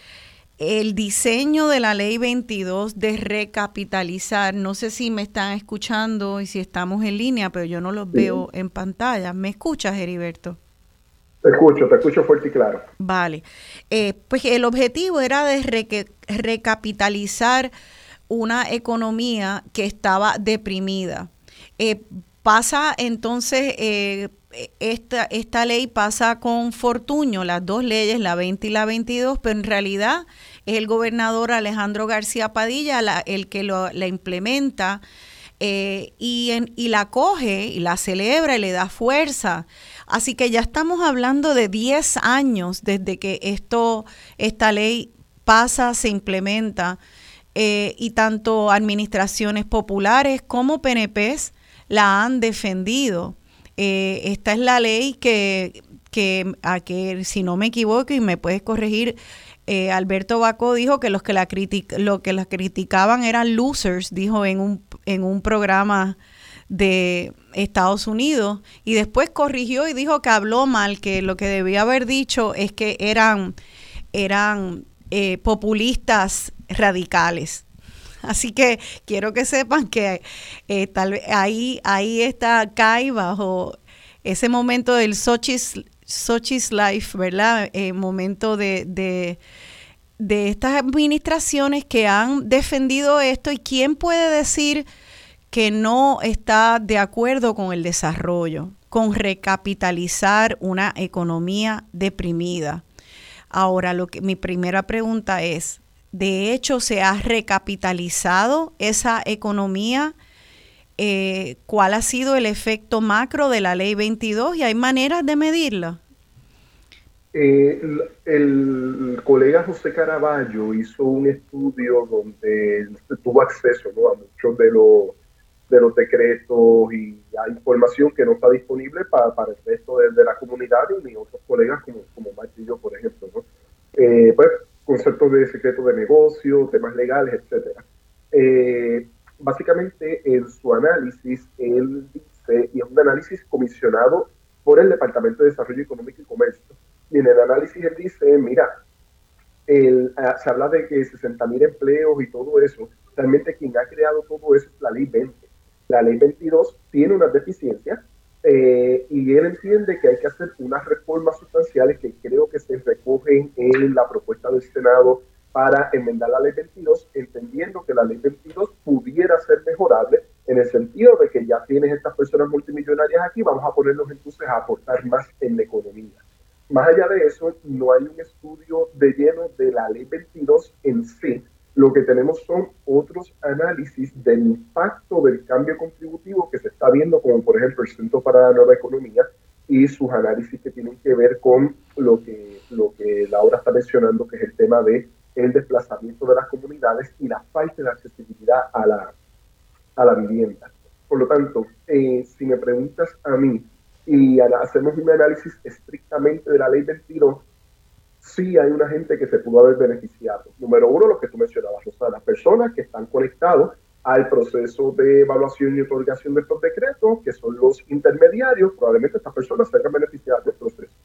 el diseño de la ley 22 de recapitalizar, no sé si me están escuchando y si estamos en línea, pero yo no los veo en pantalla. ¿Me escuchas, Heriberto? Te escucho, te escucho fuerte y claro. Vale. Eh, pues el objetivo era de recapitalizar una economía que estaba deprimida. Eh, pasa entonces, eh, esta, esta ley pasa con Fortuño, las dos leyes, la 20 y la 22, pero en realidad es el gobernador Alejandro García Padilla el que lo, la implementa eh, y, y la coge y la celebra y le da fuerza. Así que ya estamos hablando de 10 años desde que esto, esta ley pasa, se implementa. Eh, y tanto administraciones populares como PNPs la han defendido. Eh, esta es la ley que, que, a que, si no me equivoco y me puedes corregir, eh, Alberto Bacó dijo que los que la, lo que la criticaban eran losers, dijo en un, en un programa de Estados Unidos y después corrigió y dijo que habló mal, que lo que debía haber dicho es que eran, eran populistas radicales. Así que quiero que sepan que eh, tal vez ahí, ahí está Kai bajo ese momento del Sochi's, Sochi's Life, ¿verdad? Eh, momento de, de, de estas administraciones que han defendido esto y quién puede decir que no está de acuerdo con el desarrollo, con recapitalizar una economía deprimida. Ahora, lo que mi primera pregunta es, de hecho se ha recapitalizado esa economía, eh, cuál ha sido el efecto macro de la ley 22 y hay maneras de medirla. Eh, el, colega José Caraballo hizo un estudio donde tuvo acceso a muchos de los, de los decretos y hay información que no está disponible para, para el resto de, la comunidad y otros colegas como, como Martillo, por ejemplo. ¿no? Eh, pues conceptos de secreto de negocio, temas legales, etcétera. Eh, básicamente, en su análisis, él dice, y es un análisis comisionado por el Departamento de Desarrollo Económico y Comercio, y en el análisis él dice, mira, ah, se habla de que 60 mil empleos y todo eso, realmente quien ha creado todo eso es la ley 20. La ley 22 tiene unas deficiencias, eh, y él entiende que hay que hacer unas reformas sustanciales que creo recogen en la propuesta del Senado para enmendar la ley 22, entendiendo que la ley 22 pudiera ser mejorable en el sentido de que ya tienes estas personas multimillonarias aquí, vamos a ponernos entonces a aportar más en la economía. Más allá de eso, no hay un estudio de lleno de la ley 22 en sí, lo que tenemos son otros análisis del impacto del cambio contributivo que se está viendo, como por ejemplo el Centro para la Nueva Economía y sus análisis que tienen que ver con lo que, lo que Laura está mencionando, que es el tema de el desplazamiento de las comunidades y la falta de accesibilidad a la, a la vivienda. Por lo tanto, eh, si me preguntas a mí y hacemos un análisis estrictamente de la ley 22, sí hay una gente que se pudo haber beneficiado. Número uno, lo que tú mencionabas, las personas que están conectados al proceso de evaluación y otorgación de estos decretos, que son los intermediarios, probablemente estas personas se hayan beneficiado del proceso.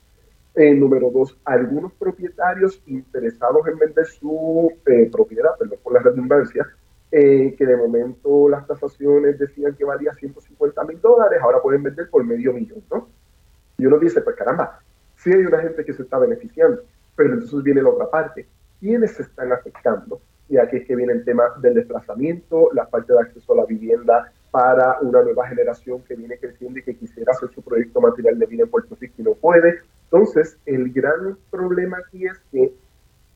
Eh, número dos, algunos propietarios interesados en vender su eh, propiedad, perdón por la redundancia, eh, que de momento las tasaciones decían que valía 150 mil dólares, ahora pueden vender por medio millón, ¿no? Y uno dice, pues caramba, sí hay una gente que se está beneficiando. Pero entonces viene la otra parte. ¿Quiénes se están afectando? Y aquí es que viene el tema del desplazamiento, la falta de acceso a la vivienda para una nueva generación que viene creciendo y que quisiera hacer su proyecto material de vida en Puerto Rico y no puede. Entonces, el gran problema aquí es que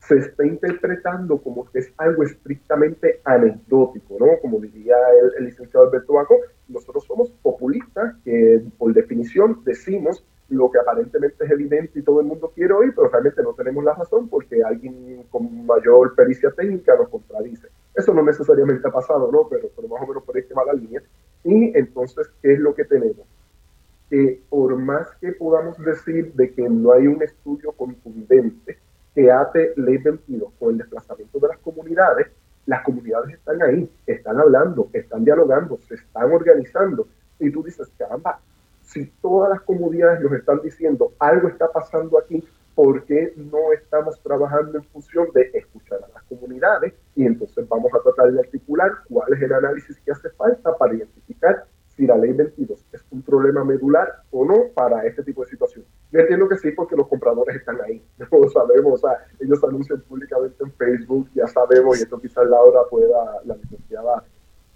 se está interpretando como que es algo estrictamente anecdótico, ¿no? Como diría el, el licenciado Alberto Baco, nosotros somos populistas que por definición decimos lo que aparentemente es evidente y todo el mundo quiere oír, pero realmente no tenemos la razón porque alguien con mayor pericia técnica nos contradice. Eso no necesariamente ha pasado, ¿no? Pero, pero más o menos por ahí que va la línea. Y entonces, ¿qué es lo que tenemos? Que por más que podamos decir de que no hay un estudio contundente que ate ley 22 con el desplazamiento de las comunidades, las comunidades están ahí, están hablando, están dialogando, se están organizando. Y tú dices, caramba, si todas las comunidades nos están diciendo algo está pasando aquí, ¿por qué no estamos trabajando en función de escuchar a las comunidades? Y entonces vamos a tratar de articular cuál es el análisis que hace falta para identificar si la ley 22 es un problema medular o no para este tipo de situación. Yo entiendo que sí, porque los compradores están ahí, no lo sabemos, o sea, ellos anuncian públicamente en Facebook, ya sabemos, y esto quizás Laura pueda, la licenciada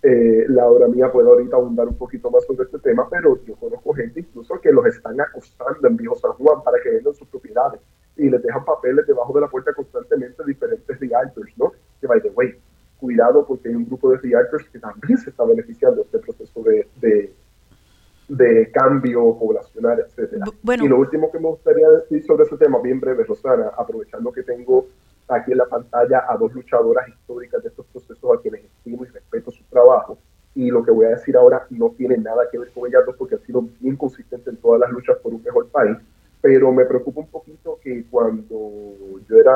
eh, Laura mía puede ahorita abundar un poquito más sobre este tema, pero yo conozco gente incluso que los están acosando en Viejo San Juan para que vendan sus propiedades y les dejan papeles debajo de la puerta constantemente diferentes realtors, ¿no? Que by the way, cuidado porque hay un grupo de realtors que también se está beneficiando de este proceso de, de, de cambio poblacional, etcétera. Y lo último que me gustaría decir sobre ese tema, bien breve, Rosana, aprovechando que tengo aquí en la pantalla a dos luchadoras históricas de estos procesos a quienes estimo y respeto su trabajo. Y lo que voy a decir ahora no tiene nada que ver con ellas dos porque han sido bien consistentes en todas las luchas por un mejor país. Pero me preocupa un poquito que cuando yo era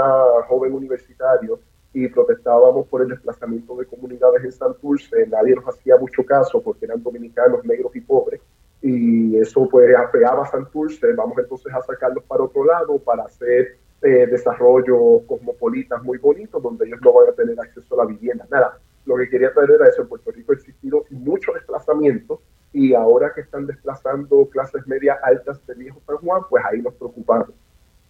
joven universitario y protestábamos por el desplazamiento de comunidades en Santurce, nadie nos hacía mucho caso porque eran dominicanos, negros y pobres. Y eso pues afeaba a Santurce, vamos entonces a sacarlos para otro lado para hacer eh, desarrollo cosmopolitas muy bonitos donde ellos no van a tener acceso a la vivienda. Nada, lo que quería traer era eso. En Puerto Rico ha existido mucho desplazamiento y ahora que están desplazando clases medias altas de Viejo San Juan, pues ahí nos preocupamos.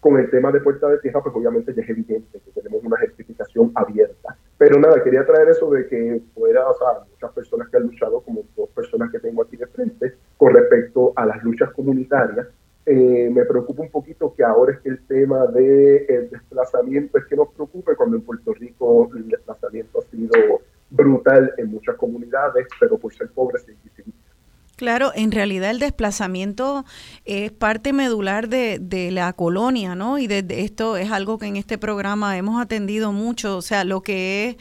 Con el tema de Puerta de Tierra, pues obviamente ya es evidente que tenemos una certificación abierta. Pero nada, quería traer eso de que fuera, o sea, muchas personas que han luchado, como dos personas que tengo aquí de frente, con respecto a las luchas comunitarias, eh, me preocupa un poquito que ahora es que el tema del de desplazamiento es que nos preocupe cuando en Puerto Rico el desplazamiento ha sido brutal en muchas comunidades, pero por ser pobres Claro, en realidad el desplazamiento es parte medular de, la colonia, ¿no? Y de, esto es algo que en este programa hemos atendido mucho, o sea, lo que es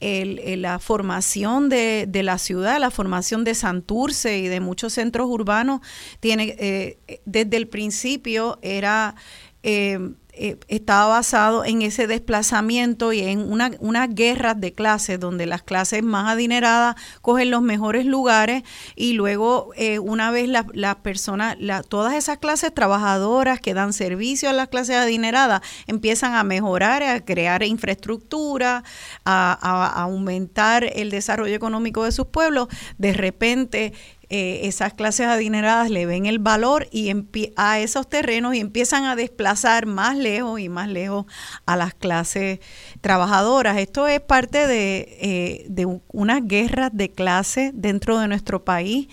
el, la formación de, de, la ciudad, la formación de Santurce y de muchos centros urbanos, tiene eh, desde el principio era... Eh, eh, estaba basado en ese desplazamiento y en una, unas guerras de clases donde las clases más adineradas cogen los mejores lugares y luego eh, una vez las la personas, todas esas clases trabajadoras que dan servicio a las clases adineradas empiezan a mejorar, a crear infraestructura, a aumentar el desarrollo económico de sus pueblos, de repente eh, esas clases adineradas le ven el valor y a esos terrenos y empiezan a desplazar más lejos y más lejos a las clases trabajadoras. Esto es parte de, eh, de unas guerras de clase dentro de nuestro país,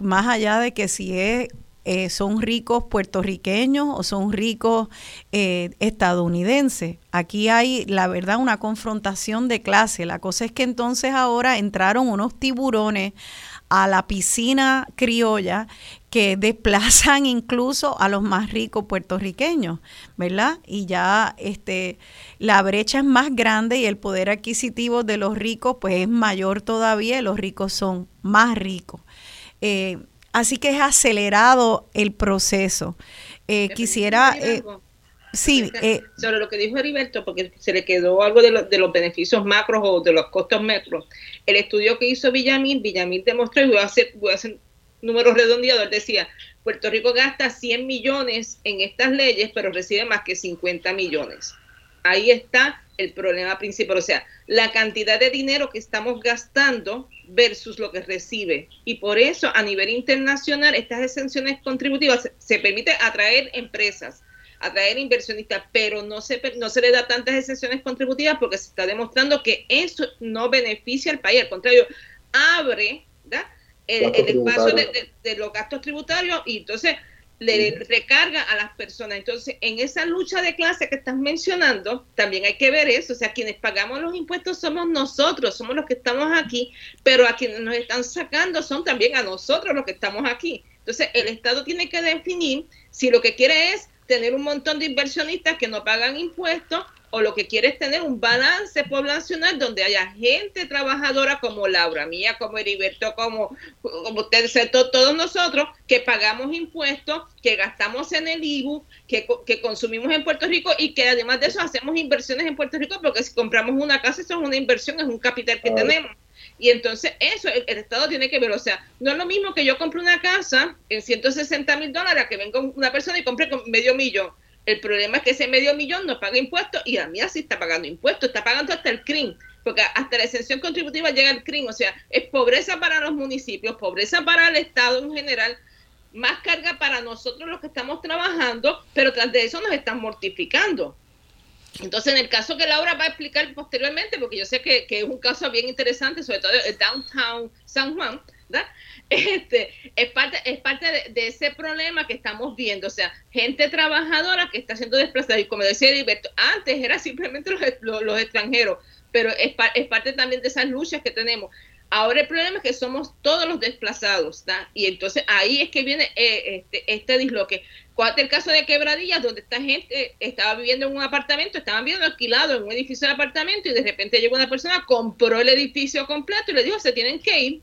más allá de que si es eh, son ricos puertorriqueños o son ricos estadounidenses. Aquí hay, la verdad, una confrontación de clase. La cosa es que entonces ahora entraron unos tiburones a la piscina criolla que desplazan incluso a los más ricos puertorriqueños, ¿verdad? Y ya este la brecha es más grande y el poder adquisitivo de los ricos pues es mayor todavía, los ricos son más ricos. Eh, así que es acelerado el proceso. Eh, quisiera... Sí, eh, sobre lo que dijo Heriberto, porque se le quedó algo de, de, los beneficios macros o de los costos macros. El estudio que hizo Villamil, Villamil demostró, y voy a hacer, voy a hacer números redondeados, él decía, Puerto Rico gasta 100 millones en estas leyes, pero recibe más que 50 millones. Ahí está el problema principal, o sea, la cantidad de dinero que estamos gastando versus lo que recibe. Y por eso a nivel internacional estas exenciones contributivas se, se permite atraer empresas, atraer inversionistas, pero no se, no se le da tantas exenciones contributivas porque se está demostrando que eso no beneficia al país, al contrario, abre el, espacio de, los gastos tributarios y entonces le recarga a las personas. Entonces, en esa lucha de clase que estás mencionando, también hay que ver eso. O sea, quienes pagamos los impuestos somos nosotros, somos los que estamos aquí, pero a quienes nos están sacando son también a nosotros los que estamos aquí. Entonces, el Estado tiene que definir si lo que quiere es tener un montón de inversionistas que no pagan impuestos o lo que quiere es tener un balance poblacional donde haya gente trabajadora como Laura Mía, como Heriberto, como, como ustedes, todos nosotros que pagamos impuestos, que gastamos en el IBU, que, que, consumimos en Puerto Rico y que además de eso hacemos inversiones en Puerto Rico porque si compramos una casa eso es una inversión, es un capital que tenemos. Y entonces eso el, Estado tiene que ver, o sea, no es lo mismo que yo compre una casa en 160 mil dólares que venga una persona y compre con medio millón. El problema es que ese medio millón no paga impuestos y a mí así está pagando impuestos, está pagando hasta el CRIM, porque hasta la exención contributiva llega el CRIM, o sea, es pobreza para los municipios, pobreza para el Estado en general, más carga para nosotros los que estamos trabajando, pero tras de eso nos están mortificando. Entonces, en el caso que Laura va a explicar posteriormente, porque yo sé que, es un caso bien interesante, sobre todo el Downtown San Juan, ¿verdad? Este, es parte, es parte de, ese problema que estamos viendo, o sea, gente trabajadora que está siendo desplazada, y como decía Heriberto, antes era simplemente los, los, extranjeros, pero es, es parte también de esas luchas que tenemos. Ahora el problema es que somos todos los desplazados, ¿está? Y entonces ahí es que viene eh, este, este disloque. ¿Cuál es el caso de Quebradillas, donde esta gente estaba viviendo en un apartamento, estaban viviendo alquilado en un edificio de apartamento y de repente llegó una persona, compró el edificio completo y le dijo, se tienen que ir.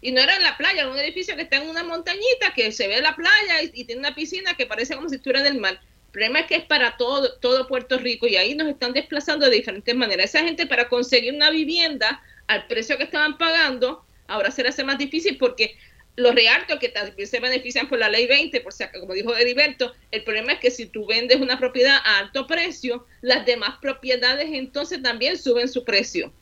Y no era en la playa, era un edificio que está en una montañita, que se ve la playa y, tiene una piscina que parece como si estuviera en el mar. El problema es que es para todo, todo Puerto Rico y ahí nos están desplazando de diferentes maneras. Esa gente para conseguir una vivienda al precio que estaban pagando, ahora se le hace más difícil porque los realtos que también se benefician por la ley 20, por si como dijo Heriberto, el problema es que si tú vendes una propiedad a alto precio, las demás propiedades entonces también suben su precio,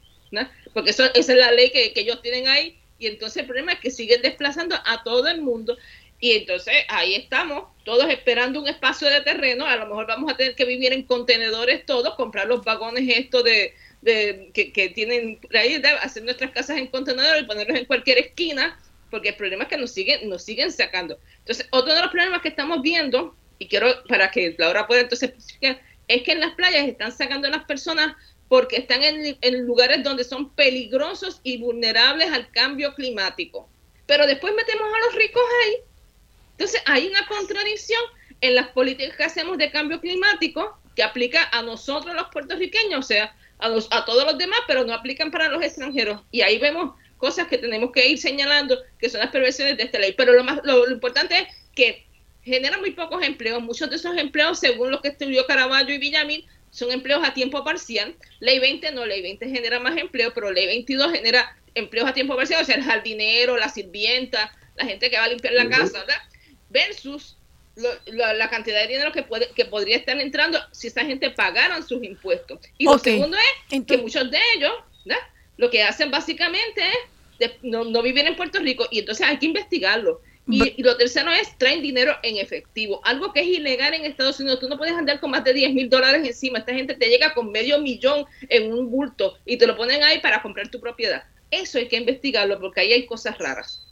porque eso, esa es la ley que, ellos tienen ahí y entonces el problema es que siguen desplazando a todo el mundo y entonces ahí estamos, todos esperando un espacio de terreno, a lo mejor vamos a tener que vivir en contenedores todos, comprar los vagones estos de, de que, que, tienen ahí, hacer nuestras casas en contenedores y ponerlos en cualquier esquina, porque el problema es que nos siguen, nos siguen sacando. Entonces, otro de los problemas que estamos viendo, y quiero para que Laura pueda entonces es que en las playas están sacando a las personas porque están en, lugares donde son peligrosos y vulnerables al cambio climático. Pero después metemos a los ricos ahí. Entonces hay una contradicción en las políticas que hacemos de cambio climático que aplica a nosotros los puertorriqueños, o sea, a, los, a todos los demás, pero no aplican para los extranjeros. Y ahí vemos cosas que tenemos que ir señalando que son las perversiones de esta ley. Pero lo, más, lo, lo importante es que genera muy pocos empleos. Muchos de esos empleos, según lo que estudió Caraballo y Villamil, son empleos a tiempo parcial. Ley 20 no, ley 20 genera más empleo, pero ley 22 genera empleos a tiempo parcial, o sea, el jardinero, la sirvienta, la gente que va a limpiar la casa, ¿verdad? Versus la cantidad de dinero que, puede, que podría estar entrando si esa gente pagaran sus impuestos. Y lo segundo es que muchos de ellos, ¿verdad? Lo que hacen básicamente es no, no vivir en Puerto Rico y entonces hay que investigarlo. Y, lo tercero es traen dinero en efectivo, algo que es ilegal en Estados Unidos. Tú no puedes andar con más de 10 mil dólares encima. Esta gente te llega con medio millón en un bulto y te lo ponen ahí para comprar tu propiedad. Eso hay que investigarlo porque ahí hay cosas raras.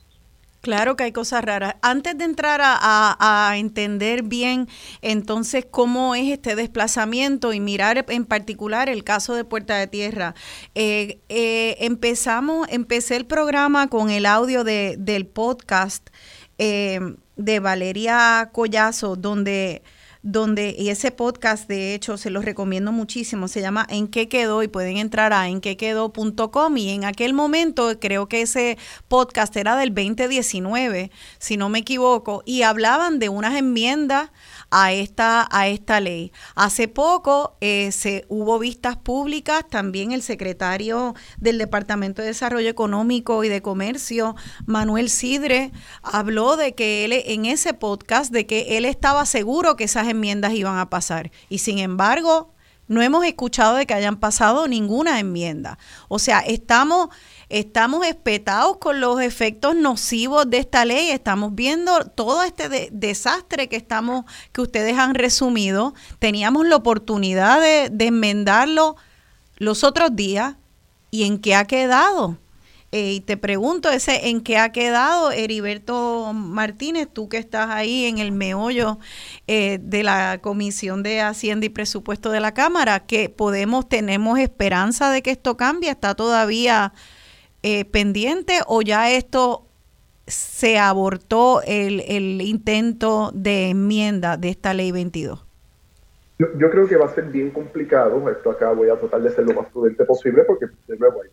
Claro que hay cosas raras. Antes de entrar a, entender bien entonces cómo es este desplazamiento y mirar en particular el caso de Puerta de Tierra, eh, eh, empezamos, empecé el programa con el audio de, del podcast eh, de Valeria Collazo, donde donde, y ese podcast de hecho se los recomiendo muchísimo, se llama En qué quedó y pueden entrar a enquequedó.com y en aquel momento creo que ese podcast era del 2019, si no me equivoco, y hablaban de unas enmiendas a esta, a esta ley. Hace poco eh, se hubo vistas públicas, también el secretario del Departamento de Desarrollo Económico y de Comercio, Manuel Sidre, habló de que él en ese podcast, de que él estaba seguro que esas enmiendas iban a pasar. Y sin embargo, no hemos escuchado de que hayan pasado ninguna enmienda. O sea, estamos estamos espetados con los efectos nocivos de esta ley, estamos viendo todo este desastre que estamos, que ustedes han resumido. Teníamos la oportunidad de, enmendarlo los otros días y en qué ha quedado. Eh, y te pregunto ese en qué ha quedado Heriberto Martínez, tú que estás ahí en el meollo eh, de la Comisión de Hacienda y Presupuesto de la Cámara, que podemos, tenemos esperanza de que esto cambie, está todavía eh, pendiente o ya esto se abortó el, el, intento de enmienda de esta ley 22? Yo, yo, creo que va a ser bien complicado. Esto acá voy a tratar de ser lo más prudente posible porque, de nuevo, hay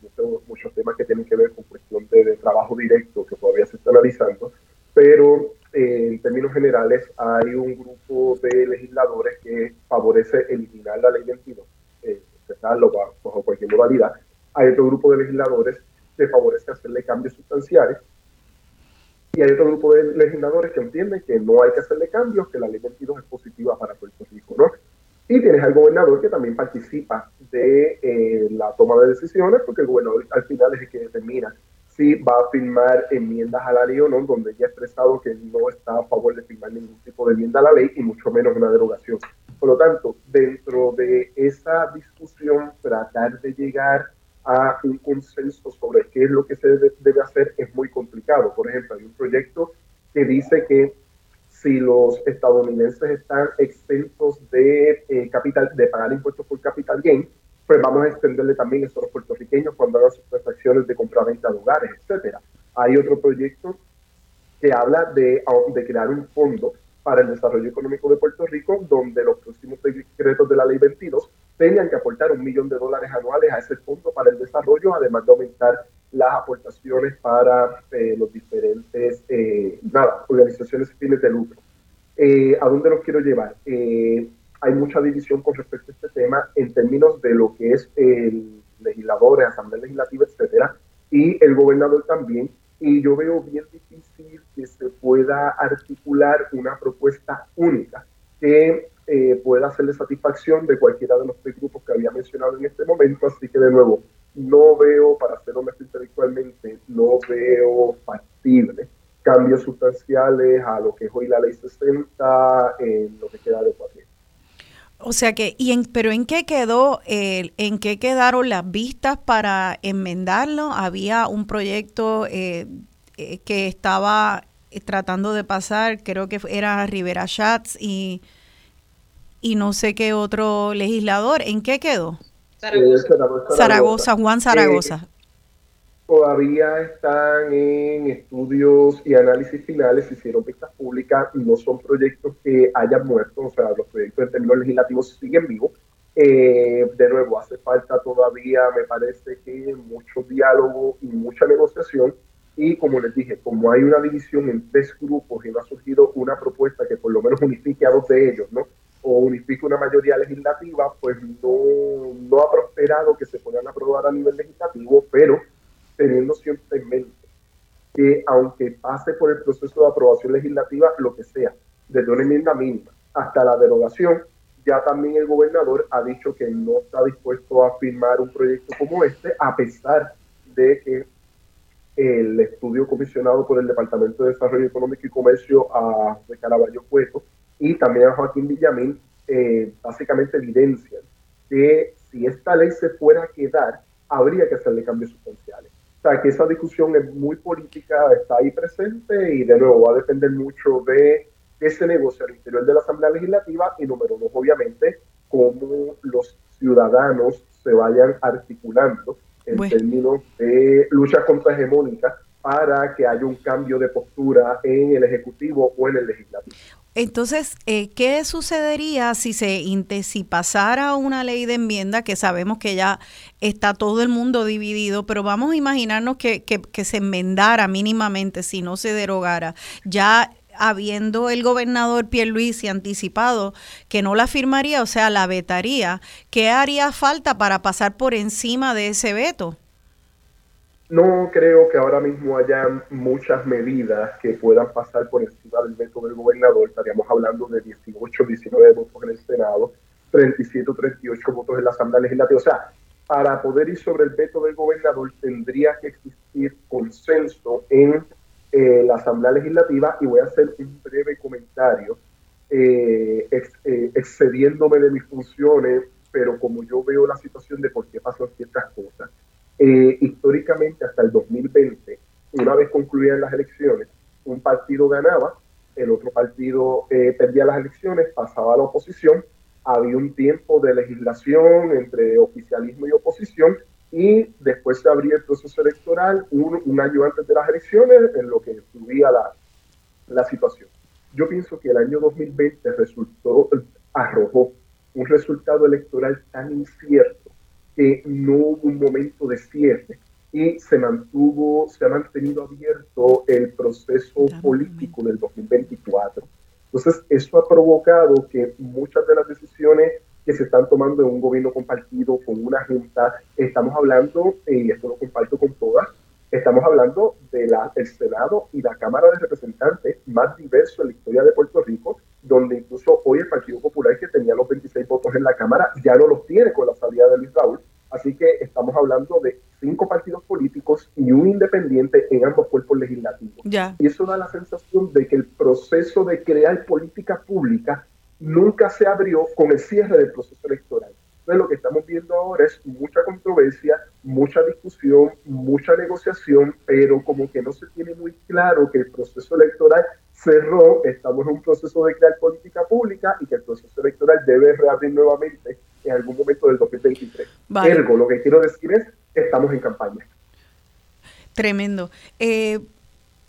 muchos, temas que tienen que ver con cuestión de, trabajo directo que todavía se está analizando. Pero eh, en términos generales, hay un grupo de legisladores que favorece eliminar la ley 22, eh, bajo cualquier modalidad. Hay otro grupo de legisladores que favorece hacerle cambios sustanciales. Y hay otro grupo de legisladores que entienden que no hay que hacerle cambios, que la ley 22 es positiva para Puerto Rico, ¿no? Y tienes al gobernador que también participa de eh, la toma de decisiones, porque el gobernador al final es el que determina si va a firmar enmiendas a la ley o no, donde ya ha expresado que no está a favor de firmar ningún tipo de enmienda a la ley y mucho menos una derogación. Por lo tanto, dentro de esa discusión, tratar de llegar a un consenso sobre qué es lo que se debe hacer es muy complicado. Por ejemplo, hay un proyecto que dice que si los estadounidenses están exentos de eh, capital, de pagar impuestos por capital gain, pues vamos a extenderle también eso a los puertorriqueños cuando hagan sus transacciones de compra-venta de hogares, etcétera. Hay otro proyecto que habla de, de crear un fondo para el desarrollo económico de Puerto Rico, donde los próximos decretos de la ley 22 tengan que aportar un millón de dólares anuales a ese fondo para el desarrollo, además de aumentar las aportaciones para eh, los diferentes eh, nada, organizaciones y fines de lucro. Eh, ¿A dónde los quiero llevar? hay mucha división con respecto a este tema en términos de lo que es el legislador, la asamblea legislativa, etcétera, y el gobernador también. Y yo veo bien difícil que se pueda articular una propuesta única que eh, pueda hacerle satisfacción de cualquiera de los tres grupos que había mencionado en este momento. Así que, de nuevo, no veo, para ser honesto intelectualmente, no veo factible cambios sustanciales a lo que es hoy la ley 60 en lo que queda de cuatrimestre. O sea que, y en, pero ¿en qué quedó, en qué quedaron las vistas para enmendarlo? Había un proyecto eh, eh, que estaba tratando de pasar, creo que era Rivera Schatz y y no sé qué otro legislador. ¿En qué quedó? Zaragoza. Juan Zaragoza. Eh, todavía están en estudios y análisis finales, se hicieron vistas públicas, no son proyectos que hayan muerto, o sea, los proyectos en términos legislativos siguen vivos. Eh, de nuevo, hace falta todavía, me parece que mucho diálogo y mucha negociación. Y como les dije, como hay una división en tres grupos y no ha surgido una propuesta que por lo menos unifique a dos de ellos, ¿no? O unifique una mayoría legislativa, pues no, ha prosperado que se puedan aprobar a nivel legislativo, pero teniendo siempre en mente que aunque pase por el proceso de aprobación legislativa, lo que sea, desde una enmienda mínima hasta la derogación, ya también el gobernador ha dicho que no está dispuesto a firmar un proyecto como este, a pesar de que el estudio comisionado por el Departamento de Desarrollo Económico y Comercio a, de Caraballo Cueto y también a Joaquín Villamil, eh, básicamente evidencian que si esta ley se fuera a quedar, habría que hacerle cambios sustanciales. O sea, que esa discusión es muy política, está ahí presente y de nuevo va a depender mucho de qué se negocia al interior de la Asamblea Legislativa y número dos, obviamente, cómo los ciudadanos se vayan articulando en términos de lucha contrahegemónica para que haya un cambio de postura en el Ejecutivo o en el Legislativo. Entonces, eh, ¿qué sucedería si se si pasara una ley de enmienda que sabemos que ya está todo el mundo dividido, pero vamos a imaginarnos que, que, se enmendara mínimamente, si no se derogara, ya habiendo el gobernador Pierluisi anticipado que no la firmaría, o sea, la vetaría, ¿qué haría falta para pasar por encima de ese veto? No creo que ahora mismo haya muchas medidas que puedan pasar por encima del veto del gobernador. Estaríamos hablando de 18, 19 votos en el Senado, 37 o 38 votos en la Asamblea Legislativa. O sea, para poder ir sobre el veto del gobernador tendría que existir consenso en eh, la Asamblea Legislativa y voy a hacer un breve comentario eh, eh, excediéndome de mis funciones, pero como yo veo la situación de por qué pasan ciertas cosas. Eh, históricamente hasta el 2020, una vez concluían las elecciones, un partido ganaba, el otro partido eh, perdía las elecciones, pasaba a la oposición, había un tiempo de legislación entre oficialismo y oposición y después se abría el proceso electoral un, año antes de las elecciones en lo que fluía la, la situación. Yo pienso que el año 2020 resultó, arrojó un resultado electoral tan incierto que no hubo un momento de cierre y se mantuvo, se ha mantenido abierto el proceso político del 2024. Entonces, eso ha provocado que muchas de las decisiones que se están tomando en un gobierno compartido con una junta, estamos hablando, y esto lo comparto con todas, estamos hablando del Senado y la Cámara de Representantes más diverso en la historia de Puerto Rico, donde incluso hoy el Partido Popular, que tenía los 26 votos en la Cámara, ya no los tiene con la salida de Luis Raúl. Así que estamos hablando de cinco partidos políticos y un independiente en ambos cuerpos legislativos. Y eso da la sensación de que el proceso de crear política pública nunca se abrió con el cierre del proceso electoral. Entonces lo que estamos viendo ahora es mucha controversia, mucha discusión, mucha negociación, pero como que no se tiene muy claro que el proceso electoral cerró, estamos en un proceso de crear política pública y que el proceso electoral debe reabrir nuevamente en algún momento del 2023. Ergo, lo que quiero decir es, estamos en campaña. Tremendo. Eh,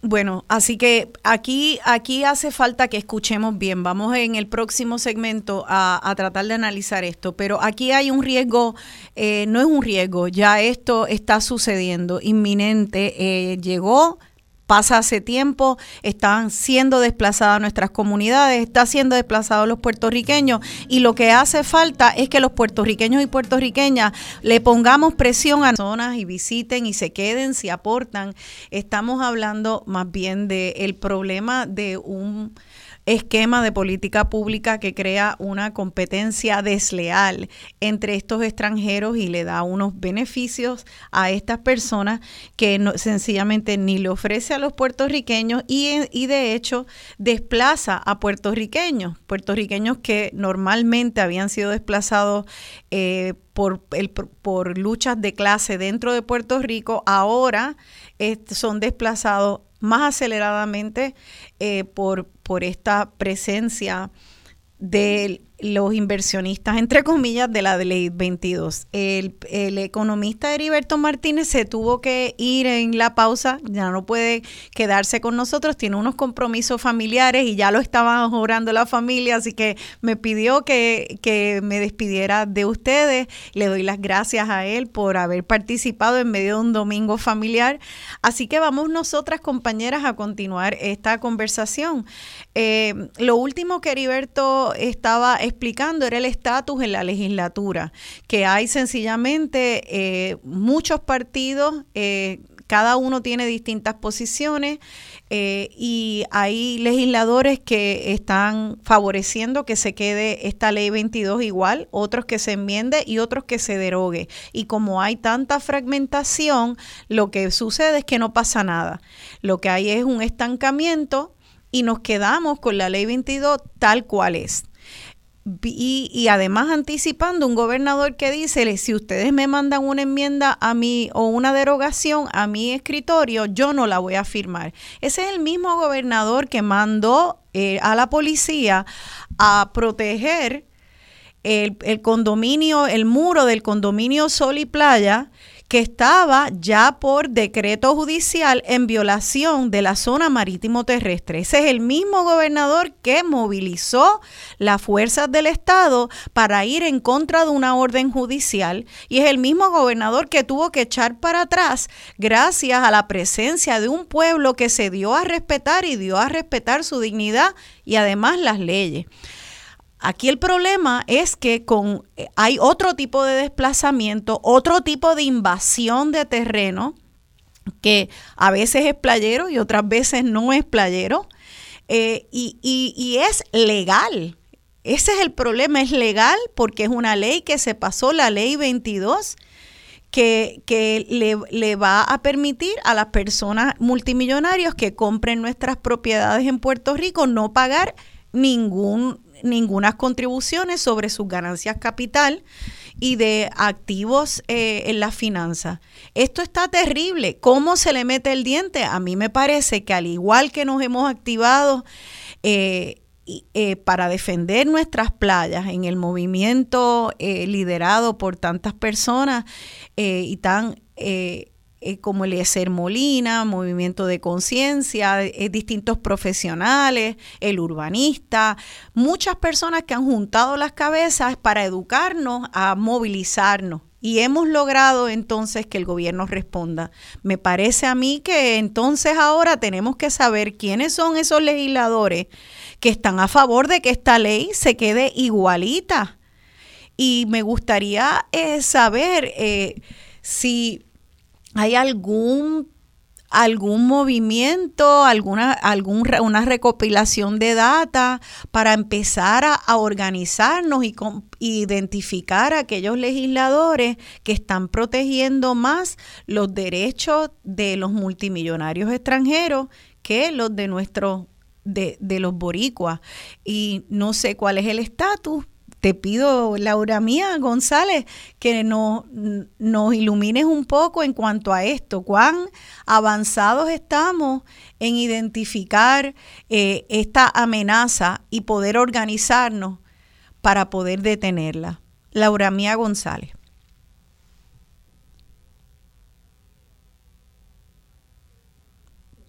bueno, así que aquí, aquí hace falta que escuchemos bien. Vamos en el próximo segmento a, tratar de analizar esto, pero aquí hay un riesgo, eh, no es un riesgo, ya esto está sucediendo, inminente. Eh, llegó pasa hace tiempo, están siendo desplazadas nuestras comunidades, está siendo desplazados los puertorriqueños y lo que hace falta es que los puertorriqueños y puertorriqueñas le pongamos presión a zonas y visiten y se queden si aportan. Estamos hablando más bien del el problema de un esquema de política pública que crea una competencia desleal entre estos extranjeros y le da unos beneficios a estas personas que no, sencillamente ni le ofrece a los puertorriqueños y, y de hecho desplaza a puertorriqueños, puertorriqueños que normalmente habían sido desplazados eh, por, el, por luchas de clase dentro de Puerto Rico, ahora son desplazados más aceleradamente eh, por, por esta presencia de los inversionistas, entre comillas, de la ley 22. El, economista Heriberto Martínez se tuvo que ir en la pausa, ya no puede quedarse con nosotros, tiene unos compromisos familiares y ya lo estaban orando la familia, así que me pidió que, que me despidiera de ustedes. Le doy las gracias a él por haber participado en medio de un domingo familiar. Así que vamos nosotras, compañeras, a continuar esta conversación. Eh, lo último que Heriberto estaba explicando era el estatus en la legislatura, que hay sencillamente eh, muchos partidos, eh, cada uno tiene distintas posiciones eh, y hay legisladores que están favoreciendo que se quede esta ley 22 igual, otros que se enmiende y otros que se derogue. Y como hay tanta fragmentación, lo que sucede es que no pasa nada. Lo que hay es un estancamiento y nos quedamos con la ley 22 tal cual es. Y, además anticipando un gobernador que dice, si ustedes me mandan una enmienda a mí o una derogación a mi escritorio, yo no la voy a firmar. Ese es el mismo gobernador que mandó eh, a la policía a proteger el, el condominio, el muro del condominio Sol y Playa, que estaba ya por decreto judicial en violación de la zona marítimo terrestre. Ese es el mismo gobernador que movilizó las fuerzas del Estado para ir en contra de una orden judicial y es el mismo gobernador que tuvo que echar para atrás gracias a la presencia de un pueblo que se dio a respetar y dio a respetar su dignidad y además las leyes. Aquí el problema es que con, eh, hay otro tipo de desplazamiento, otro tipo de invasión de terreno, que a veces es playero y otras veces no es playero, eh, y, es legal. Ese es el problema, es legal porque es una ley que se pasó, la ley 22, que, que le, le, va a permitir a las personas multimillonarias que compren nuestras propiedades en Puerto Rico no pagar ningún ninguna contribuciones sobre sus ganancias capital y de activos eh, en las finanzas. Esto está terrible. ¿Cómo se le mete el diente? A mí me parece que al igual que nos hemos activado eh, eh, para defender nuestras playas en el movimiento liderado por tantas personas y tan eh, como Eliezer Molina, Movimiento de Conciencia, eh, distintos profesionales, el urbanista, muchas personas que han juntado las cabezas para educarnos a movilizarnos. Y hemos logrado entonces que el gobierno responda. Me parece a mí que entonces ahora tenemos que saber quiénes son esos legisladores que están a favor de que esta ley se quede igualita. Y me gustaría eh, saber si ¿Hay algún algún movimiento, alguna, algún, una recopilación de data para empezar a, organizarnos y, identificar a aquellos legisladores que están protegiendo más los derechos de los multimillonarios extranjeros que los de nuestros de, de los boricuas. Y no sé cuál es el estatus, te pido, Laura Mía González, que nos, nos ilumines un poco en cuanto a esto, cuán avanzados estamos en identificar eh, esta amenaza y poder organizarnos para poder detenerla. Laura Mía González.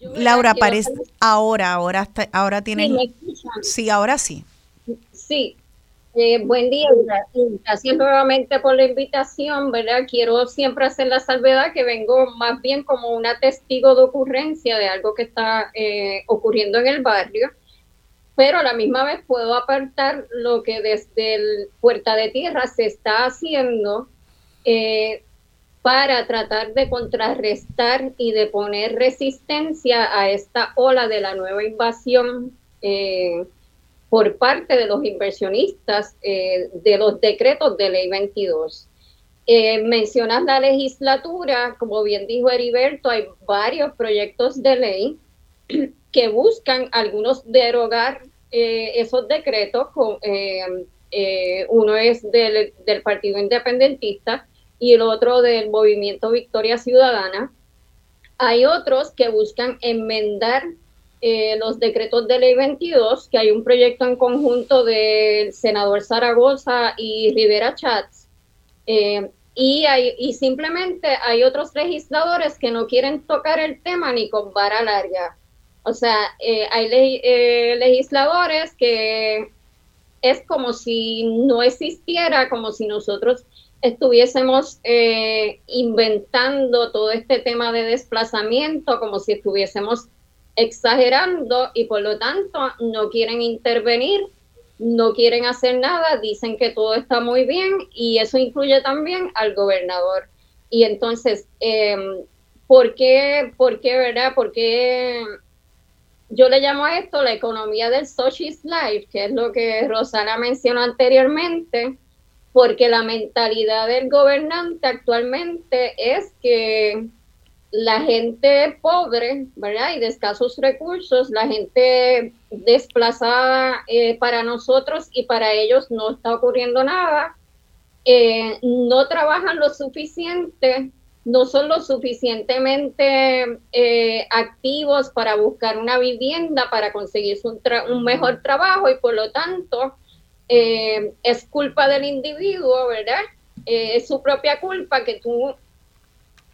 Laura, parece ahora, ahora, ahora tienes. Sí, ahora sí. Sí, eh, buen día, gracias nuevamente por la invitación, ¿verdad? Quiero siempre hacer la salvedad que vengo más bien como una testigo de ocurrencia de algo que está eh, ocurriendo en el barrio, pero a la misma vez puedo apartar lo que desde el Puerta de Tierra se está haciendo eh, para tratar de contrarrestar y de poner resistencia a esta ola de la nueva invasión por parte de los inversionistas eh, de los decretos de ley 22. Eh, mencionas la legislatura, como bien dijo Heriberto, hay varios proyectos de ley que buscan algunos derogar eh, esos decretos. uno es del, del Partido Independentista y el otro del Movimiento Victoria Ciudadana. Hay otros que buscan enmendar eh, los decretos de ley 22, que hay un proyecto en conjunto del senador Zaragoza y Rivera Chats, eh, y, simplemente hay otros legisladores que no quieren tocar el tema ni con vara larga. O sea, eh, hay legisladores que es como si no existiera, como si nosotros estuviésemos inventando todo este tema de desplazamiento, como si estuviésemos exagerando y por lo tanto no quieren intervenir, no quieren hacer nada, dicen que todo está muy bien y eso incluye también al gobernador. Y entonces, eh, ¿por qué, por qué, verdad? ¿Por qué yo le llamo a esto la economía del socialist life, que es lo que Rosana mencionó anteriormente? Porque la mentalidad del gobernante actualmente es que la gente pobre, ¿verdad? Y de escasos recursos, la gente desplazada eh, para nosotros y para ellos no está ocurriendo nada, eh, no trabajan lo suficiente, no son lo suficientemente eh, activos para buscar una vivienda, para conseguir un, un mejor trabajo y por lo tanto es culpa del individuo, ¿verdad? es su propia culpa que tú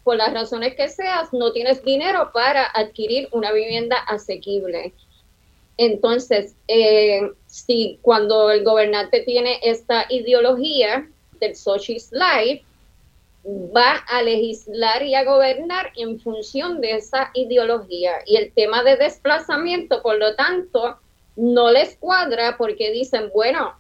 por las razones que seas, no tienes dinero para adquirir una vivienda asequible. Entonces, eh, si cuando el gobernante tiene esta ideología del socialist life, va a legislar y a gobernar en función de esa ideología. Y el tema de desplazamiento, por lo tanto, no les cuadra porque dicen, bueno,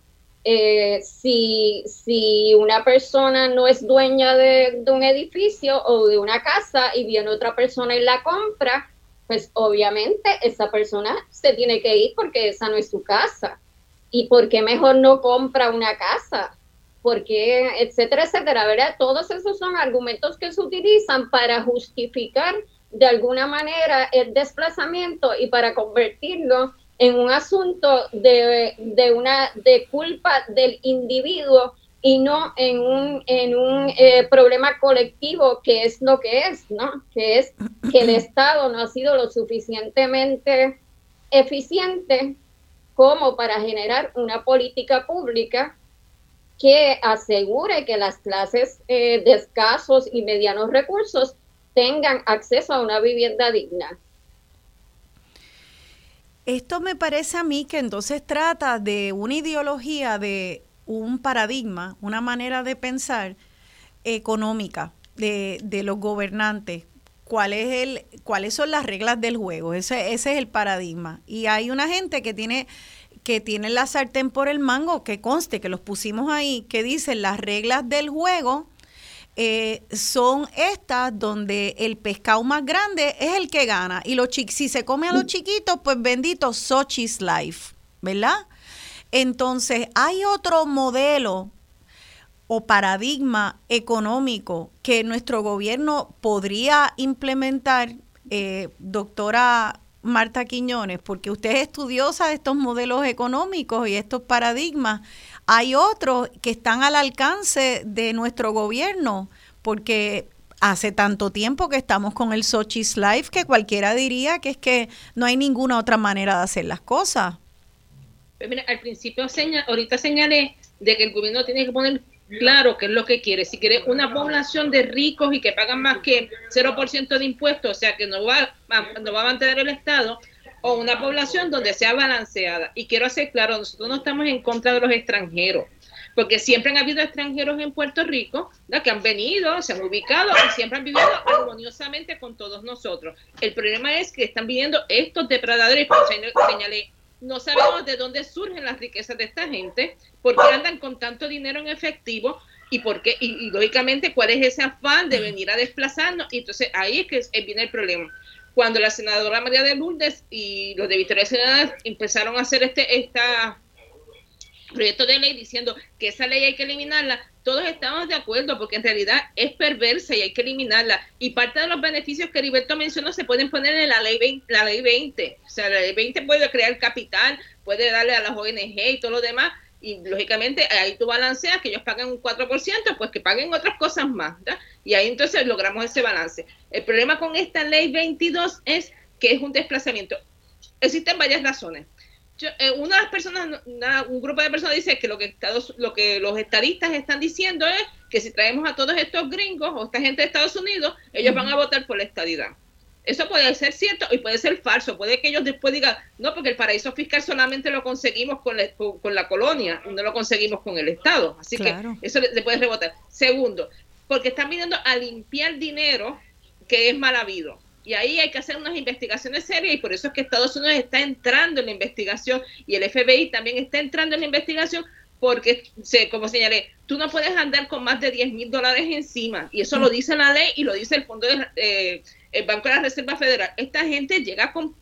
eh, si, si una persona no es dueña de, un edificio o de una casa y viene otra persona y la compra, pues obviamente esa persona se tiene que ir porque esa no es su casa. ¿Y por qué mejor no compra una casa? Porque, etcétera, etcétera. Todos esos son argumentos que se utilizan para justificar de alguna manera el desplazamiento y para convertirlo en un asunto de, una de culpa del individuo y no en un, en un eh, problema colectivo que es lo que es, ¿no? Que es que el Estado no ha sido lo suficientemente eficiente como para generar una política pública que asegure que las clases eh, de escasos y medianos recursos tengan acceso a una vivienda digna. Esto me parece a mí que entonces trata de una ideología, de un paradigma, una manera de pensar económica de, de los gobernantes. ¿Cuál es el, ¿Cuáles son las reglas del juego? Ese, ese es el paradigma. Y hay una gente que tiene que tiene la sartén por el mango, que conste que los pusimos ahí, que dicen las reglas del juego eh, son estas donde el pescado más grande es el que gana. Y los si se come a los chiquitos, pues bendito Sochi's Life, ¿verdad? Entonces, hay otro modelo o paradigma económico que nuestro gobierno podría implementar, eh, doctora Marta Quiñones, porque usted es estudiosa de estos modelos económicos y estos paradigmas. Hay otros que están al alcance de nuestro gobierno, porque hace tanto tiempo que estamos con el Sochi's Life que cualquiera diría que es que no hay ninguna otra manera de hacer las cosas. Pues mira, al principio ahorita señalé de que el gobierno tiene que poner claro qué es lo que quiere. Si quiere una población de ricos y que pagan más que 0% de impuestos, o sea que no va a mantener el Estado, o una población donde sea balanceada. Y quiero hacer claro, nosotros no estamos en contra de los extranjeros porque siempre han habido extranjeros en Puerto Rico que han venido, se han ubicado y siempre han vivido armoniosamente con todos nosotros. El problema es que están viviendo estos depredadores, como señalé, no sabemos de dónde surgen las riquezas de esta gente, por qué andan con tanto dinero en efectivo y por qué, y, lógicamente cuál es ese afán de venir a desplazarnos. Y entonces ahí es que viene el problema cuando la senadora María de Lourdes y los de Victoria Ciudadana empezaron a hacer este esta proyecto de ley diciendo que esa ley hay que eliminarla, todos estamos de acuerdo porque en realidad es perversa y hay que eliminarla. Y parte de los beneficios que Heriberto mencionó se pueden poner en la ley 20, la ley 20. O sea, la ley 20 puede crear capital, puede darle a las ONG y todo lo demás. Y lógicamente ahí tú balanceas que ellos pagan un 4%, pues que paguen otras cosas más. Y ahí entonces logramos ese balance. El problema con esta ley 22 es que es un desplazamiento. Existen varias razones. Eh, una de las personas, un grupo de personas dice que lo que, lo que los estadistas están diciendo es que si traemos a todos estos gringos o esta gente de Estados Unidos, ellos van a votar por la estadidad. Eso puede ser cierto y puede ser falso. Puede que ellos después digan, no, porque el paraíso fiscal solamente lo conseguimos con la, con, la colonia, no lo conseguimos con el Estado. Así que eso le, puede rebotar. Segundo, porque están viniendo a limpiar dinero que es mal habido. Y ahí hay que hacer unas investigaciones serias y por eso es que Estados Unidos está entrando en la investigación y el FBI también está entrando en la investigación porque, como señalé, tú no puedes andar con más de 10 mil dólares encima y eso lo mm. dice la ley y lo dice el Fondo de, eh, el Banco de la Reserva Federal. Esta gente llega con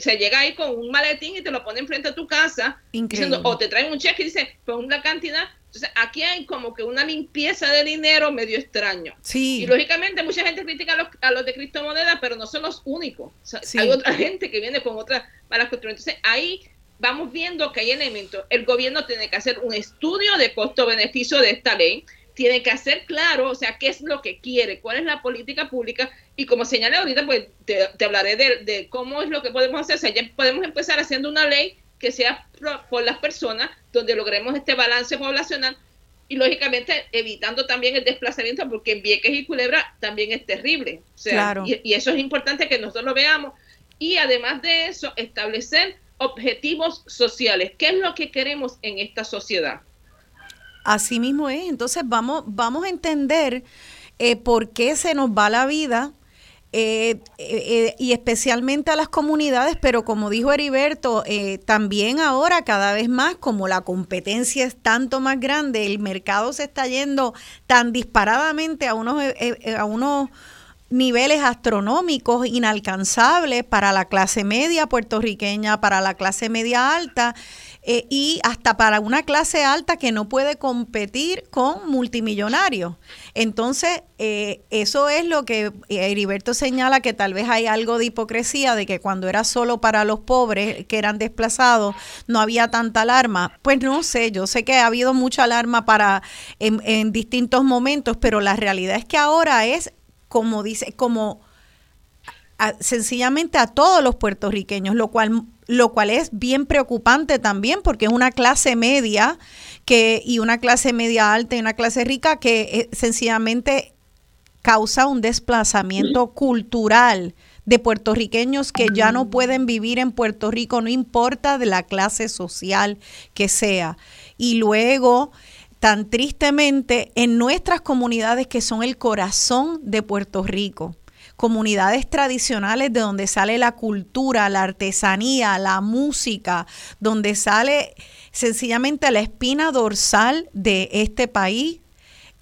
se llega ahí con un maletín y te lo pone frente a tu casa diciendo, o te traen un cheque y dice, pon una cantidad entonces, aquí hay como que una limpieza de dinero medio extraño. Sí. Y lógicamente mucha gente critica a los, a los de criptomonedas, pero no son los únicos. Hay otra gente que viene con otras malas costumbres. Entonces, ahí vamos viendo que hay elementos. El gobierno tiene que hacer un estudio de costo-beneficio de esta ley. Tiene que hacer claro, o sea, qué es lo que quiere, cuál es la política pública. Y como señalé ahorita, pues te, hablaré de, de, cómo es lo que podemos hacer. O sea, ya podemos empezar haciendo una ley que sea por las personas, donde logremos este balance poblacional y lógicamente evitando también el desplazamiento, porque en Vieques y Culebra también es terrible. y, eso es importante que nosotros lo veamos. Y además de eso, establecer objetivos sociales. ¿Qué es lo que queremos en esta sociedad? Así mismo es. Entonces vamos, vamos a entender eh, por qué se nos va la vida eh, eh, y especialmente a las comunidades, pero como dijo Heriberto, eh, también ahora cada vez más, como la competencia es tanto más grande, el mercado se está yendo tan disparadamente a unos, a unos niveles astronómicos inalcanzables para la clase media puertorriqueña, para la clase media alta eh, y hasta para una clase alta que no puede competir con multimillonarios. Entonces, eh, eso es lo que Heriberto señala que tal vez hay algo de hipocresía de que cuando era solo para los pobres que eran desplazados no había tanta alarma. Pues no sé, yo sé que ha habido mucha alarma para en, en distintos momentos, pero la realidad es que ahora es como dice, como sencillamente a todos los puertorriqueños, lo cual, lo cual es bien preocupante también porque es una clase media que, y una clase media alta y una clase rica que eh, sencillamente causa un desplazamiento cultural de puertorriqueños que ya no pueden vivir en Puerto Rico, no importa de la clase social que sea. Y luego tan tristemente en nuestras comunidades que son el corazón de Puerto Rico comunidades tradicionales de donde sale la cultura, la artesanía, la música, donde sale sencillamente la espina dorsal de este país.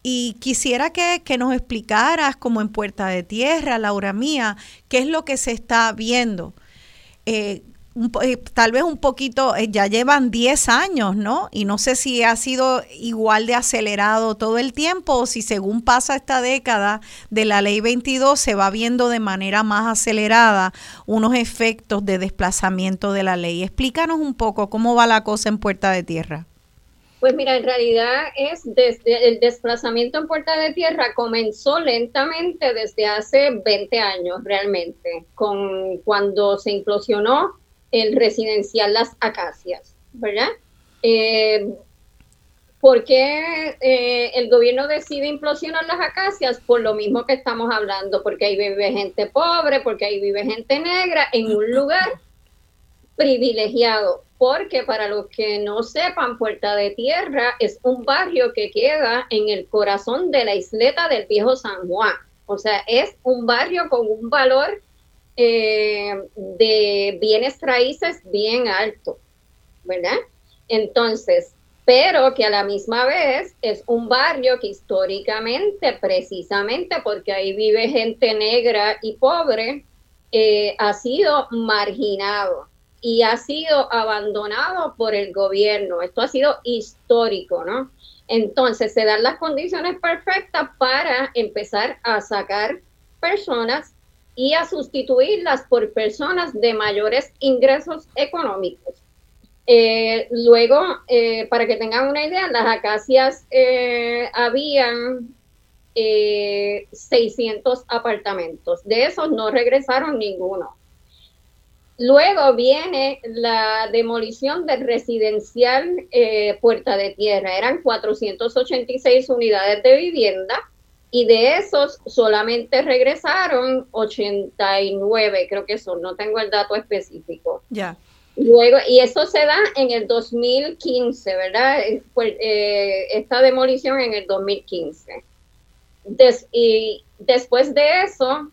Y quisiera que, nos explicaras, como en Puerta de Tierra, Laura mía, qué es lo que se está viendo. Eh, eh, tal vez un poquito, eh, ya llevan 10 años, ¿no? Y no sé si ha sido igual de acelerado todo el tiempo o si según pasa esta década de la ley 22 se va viendo de manera más acelerada unos efectos de desplazamiento de la ley. Explícanos un poco cómo va la cosa en Puerta de Tierra. Pues mira, en realidad es desde el desplazamiento en Puerta de Tierra comenzó lentamente desde hace 20 años realmente, con cuando se implosionó el residencial Las Acacias, ¿verdad? Eh, ¿Por qué eh, el gobierno decide implosionar las acacias? Por lo mismo que estamos hablando, porque ahí vive gente pobre, porque ahí vive gente negra, en un lugar privilegiado porque para los que no sepan, Puerta de Tierra es un barrio que queda en el corazón de la isleta del viejo San Juan. O sea, es un barrio con un valor eh, de bienes raíces bien alto, ¿verdad? Entonces, pero que a la misma vez es un barrio que históricamente, precisamente porque ahí vive gente negra y pobre, eh, ha sido marginado y ha sido abandonado por el gobierno. Esto ha sido histórico, ¿no? Entonces se dan las condiciones perfectas para empezar a sacar personas y a sustituirlas por personas de mayores ingresos económicos. Eh, luego, eh, para que tengan una idea, las acacias eh, habían 600 apartamentos. De esos no regresaron ninguno. Luego viene la demolición del residencial Puerta de Tierra. Eran 486 unidades de vivienda y de esos solamente regresaron 89, creo que son, no tengo el dato específico. Ya. Luego, y eso se da en el 2015, ¿verdad? Eh, pues, eh, esta demolición en el 2015. y después de eso,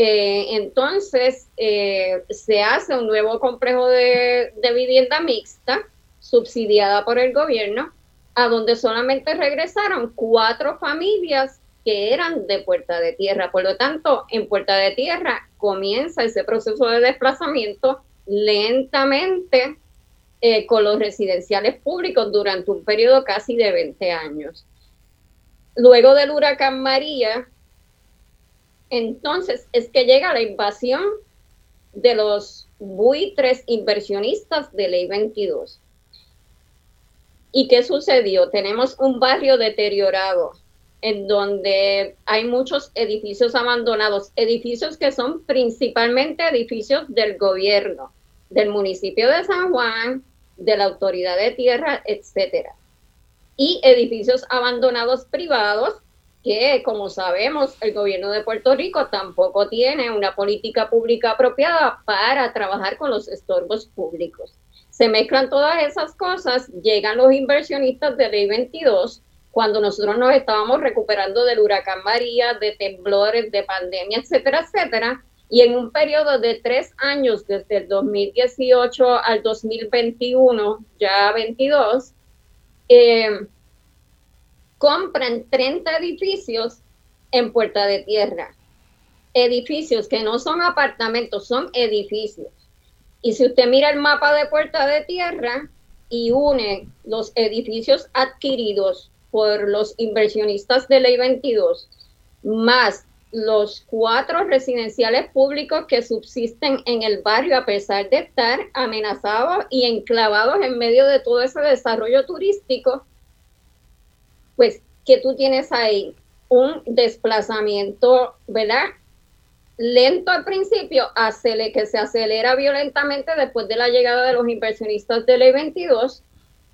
eh, entonces, eh, se hace un nuevo complejo de, vivienda mixta, subsidiada por el gobierno, a donde solamente regresaron cuatro familias que eran de Puerta de Tierra. Por lo tanto, en Puerta de Tierra comienza ese proceso de desplazamiento lentamente eh, con los residenciales públicos durante un periodo casi de 20 años. Luego del huracán María, entonces es que llega la invasión de los buitres inversionistas de Ley 22. ¿Y qué sucedió? Tenemos un barrio deteriorado en donde hay muchos edificios abandonados, edificios que son principalmente edificios del gobierno, del municipio de San Juan, de la autoridad de tierra, etcétera. Y edificios abandonados privados que, como sabemos, el gobierno de Puerto Rico tampoco tiene una política pública apropiada para trabajar con los estorbos públicos. Se mezclan todas esas cosas, llegan los inversionistas de Ley 22, cuando nosotros nos estábamos recuperando del huracán María, de temblores, de pandemia, etcétera, etcétera, y en un periodo de tres años, desde el 2018 al 2021, ya 22, eh, compran 30 edificios en Puerta de Tierra. Edificios que no son apartamentos, son edificios. Y si usted mira el mapa de Puerta de Tierra y une los edificios adquiridos por los inversionistas de Ley 22, más los cuatro residenciales públicos que subsisten en el barrio a pesar de estar amenazados y enclavados en medio de todo ese desarrollo turístico, pues que tú tienes ahí un desplazamiento, ¿verdad? Lento al principio, que se acelera violentamente después de la llegada de los inversionistas del E22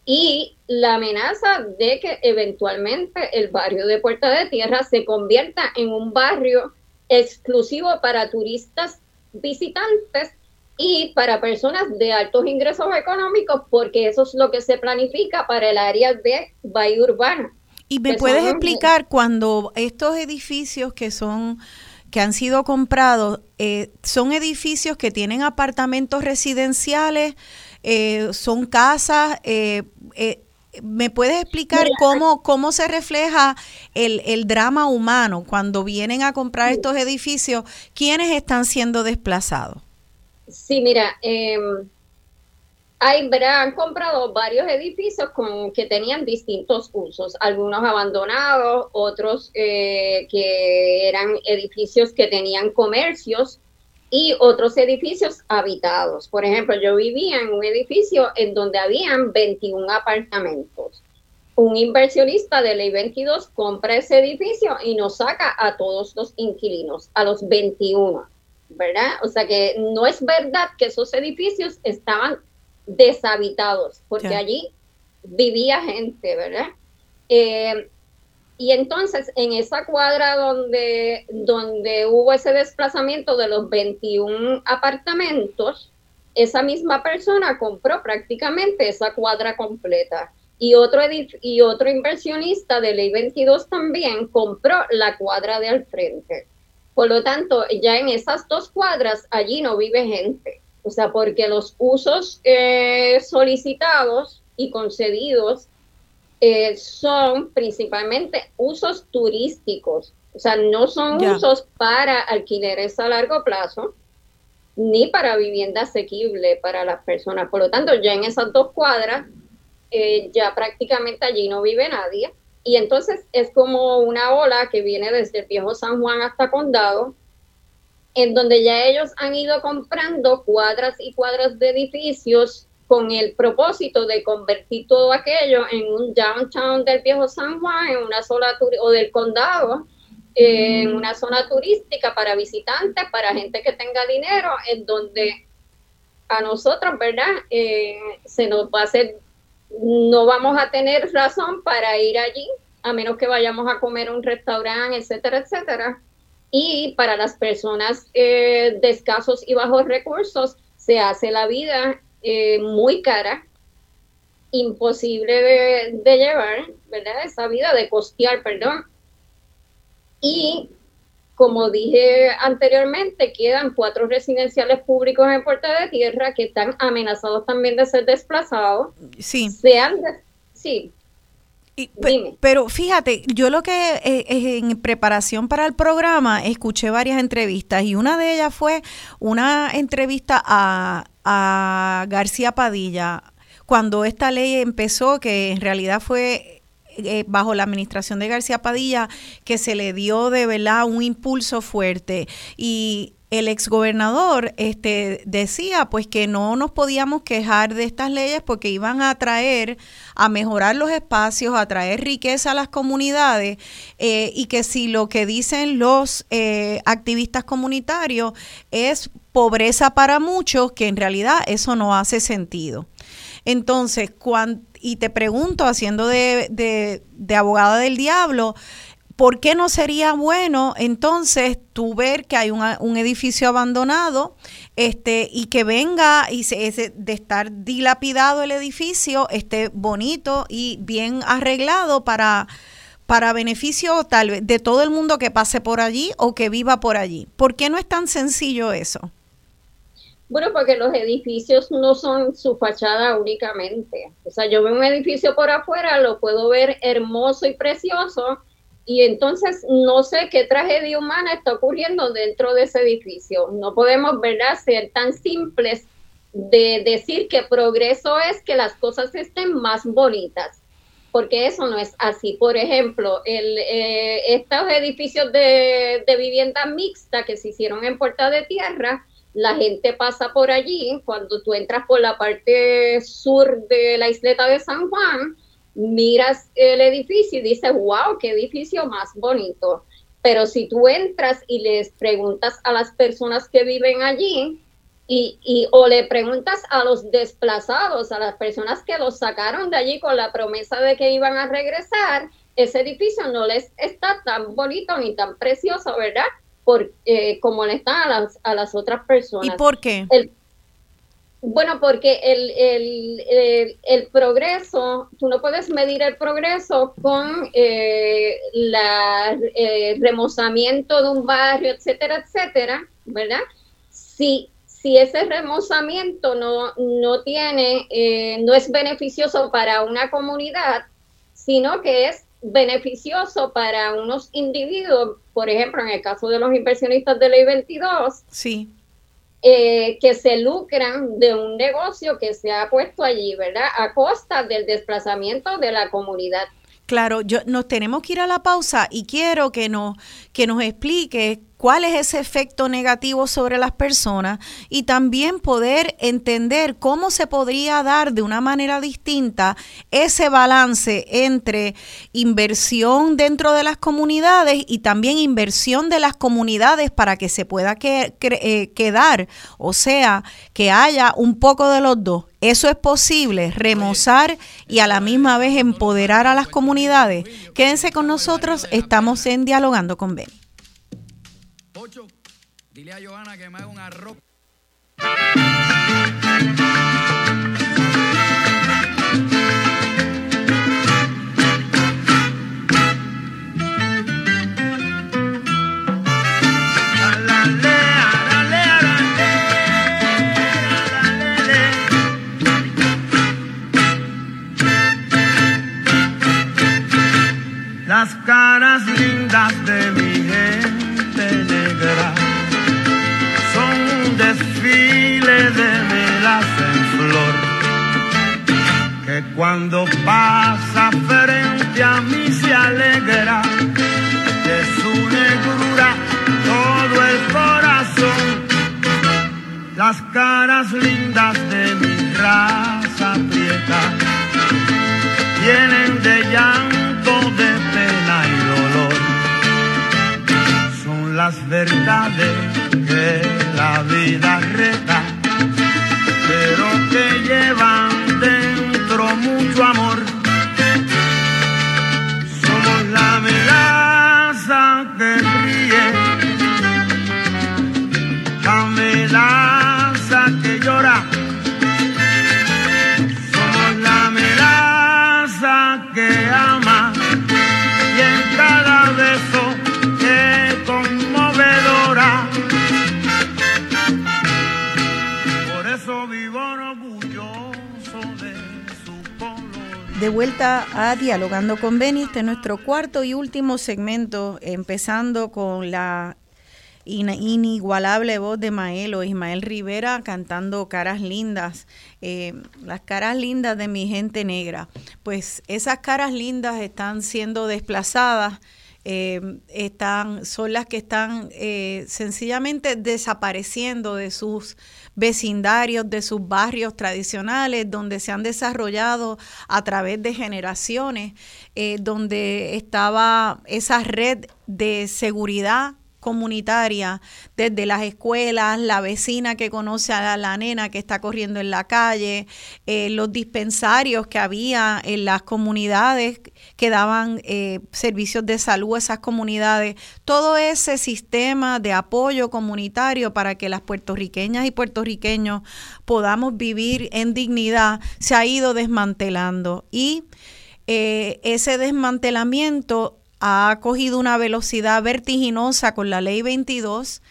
y la amenaza de que eventualmente el barrio de Puerta de Tierra se convierta en un barrio exclusivo para turistas visitantes y para personas de altos ingresos económicos, porque eso es lo que se planifica para el área de Bahía Urbana. ¿Y me puedes explicar cuando estos edificios que son que han sido comprados eh, son edificios que tienen apartamentos residenciales, eh, son casas? Eh, ¿Me puedes explicar cómo, cómo se refleja el, el, drama humano cuando vienen a comprar estos edificios? ¿Quiénes están siendo desplazados? Sí, mira, eh, hay, han comprado varios edificios con, que tenían distintos usos, algunos abandonados, otros eh, que eran edificios que tenían comercios y otros edificios habitados. Por ejemplo, yo vivía en un edificio en donde habían 21 apartamentos. Un inversionista de ley 22 compra ese edificio y nos saca a todos los inquilinos, a los 21, ¿verdad? O sea que no es verdad que esos edificios estaban deshabitados, porque allí vivía gente, ¿verdad? Eh, y entonces en esa cuadra donde, donde hubo ese desplazamiento de los 21 apartamentos, esa misma persona compró prácticamente esa cuadra completa. Y otro, y otro inversionista de Ley 22 también compró la cuadra de al frente. Por lo tanto, ya en esas dos cuadras allí no vive gente. O sea, porque los usos eh, solicitados y concedidos eh, son principalmente usos turísticos. O sea, no son usos para alquileres a largo plazo ni para vivienda asequible para las personas. Por lo tanto, ya en esas dos cuadras, eh, ya prácticamente allí no vive nadie. Y entonces es como una ola que viene desde el viejo San Juan hasta Condado, en donde ya ellos han ido comprando cuadras y cuadras de edificios con el propósito de convertir todo aquello en un downtown del viejo San Juan, en una zona o del condado, en una zona turística para visitantes, para gente que tenga dinero, en donde a nosotros, ¿verdad? Eh, se nos va a hacer, no vamos a tener razón para ir allí, a menos que vayamos a comer un restaurante, etcétera, etcétera y para las personas eh, de escasos y bajos recursos se hace la vida eh, muy cara, imposible de, llevar, ¿verdad? Esa vida de costear, perdón. Y como dije anteriormente, quedan cuatro residenciales públicos en Puerta de Tierra que están amenazados también de ser desplazados. Sí. Sean sí, pero fíjate, yo lo que eh, en preparación para el programa escuché varias entrevistas y una de ellas fue una entrevista a, a García Padilla cuando esta ley empezó, que en realidad fue eh, bajo la administración de García Padilla que se le dio de verdad un impulso fuerte. Y el exgobernador este, decía pues que no nos podíamos quejar de estas leyes porque iban a traer, a mejorar los espacios, a traer riqueza a las comunidades eh, y que si lo que dicen los eh, activistas comunitarios es pobreza para muchos, que en realidad eso no hace sentido. Entonces, y te pregunto, haciendo de, de, de abogada del diablo, ¿por qué no sería bueno entonces tú ver que hay un edificio abandonado este, y que venga y se, de estar dilapidado el edificio esté bonito y bien arreglado para, para beneficio tal vez de todo el mundo que pase por allí o que viva por allí? ¿Por qué no es tan sencillo eso? Bueno, porque los edificios no son su fachada únicamente. O sea, yo veo un edificio por afuera, lo puedo ver hermoso y precioso, y entonces no sé qué tragedia humana está ocurriendo dentro de ese edificio. No podemos, ¿verdad?, ser tan simples de decir que progreso es que las cosas estén más bonitas, porque eso no es así. Por ejemplo, el, eh, estos edificios de, de vivienda mixta que se hicieron en Puerta de Tierra, la gente pasa por allí, cuando tú entras por la parte sur de la isleta de San Juan, miras el edificio y dices, wow, qué edificio más bonito. Pero si tú entras y les preguntas a las personas que viven allí, y, y, o le preguntas a los desplazados, a las personas que los sacaron de allí con la promesa de que iban a regresar, ese edificio no les está tan bonito ni tan precioso, ¿verdad? Por, eh, como le están a las, a las otras personas. ¿Y por qué? Bueno, porque el, el, progreso, tú no puedes medir el progreso con eh, el remozamiento de un barrio, etcétera, etcétera, ¿verdad? Si, si ese remozamiento no, no tiene, eh, no es beneficioso para una comunidad, sino que es beneficioso para unos individuos, por ejemplo, en el caso de los inversionistas de ley 22, sí eh, que se lucran de un negocio que se ha puesto allí, ¿verdad? A costa del desplazamiento de la comunidad. Claro, yo, nos tenemos que ir a la pausa y quiero que nos, que nos explique cuál es ese efecto negativo sobre las personas y también poder entender cómo se podría dar de una manera distinta ese balance entre inversión dentro de las comunidades y también inversión de las comunidades para que se pueda eh, quedar, o sea, que haya un poco de los dos. Eso es posible, remozar y a la misma vez empoderar a las comunidades. Quédense con nosotros, estamos en Dialogando con Ben. Dile a Johanna que me haga un arroz. Las caras lindas de cuando pasa frente a mí se alegra de su negrura todo el corazón, las caras lindas de mi raza prieta tienen de llanto, de pena y dolor, son las verdades que la vida reta, pero que llevan De vuelta a Dialogando con Beni, este es nuestro cuarto y último segmento, empezando con la inigualable voz de Maelo, Ismael Rivera cantando Caras Lindas, eh, las caras lindas de mi gente negra. Pues esas caras lindas están siendo desplazadas eh, están, son las que están eh, sencillamente desapareciendo de sus vecindarios, de sus barrios tradicionales, donde se han desarrollado a través de generaciones, eh, donde estaba esa red de seguridad comunitaria, desde las escuelas, la vecina que conoce a la, nena que está corriendo en la calle, eh, los dispensarios que había en las comunidades que daban eh, servicios de salud a esas comunidades, todo ese sistema de apoyo comunitario para que las puertorriqueñas y puertorriqueños podamos vivir en dignidad se ha ido desmantelando. Y eh, ese desmantelamiento ha cogido una velocidad vertiginosa con la ley 22,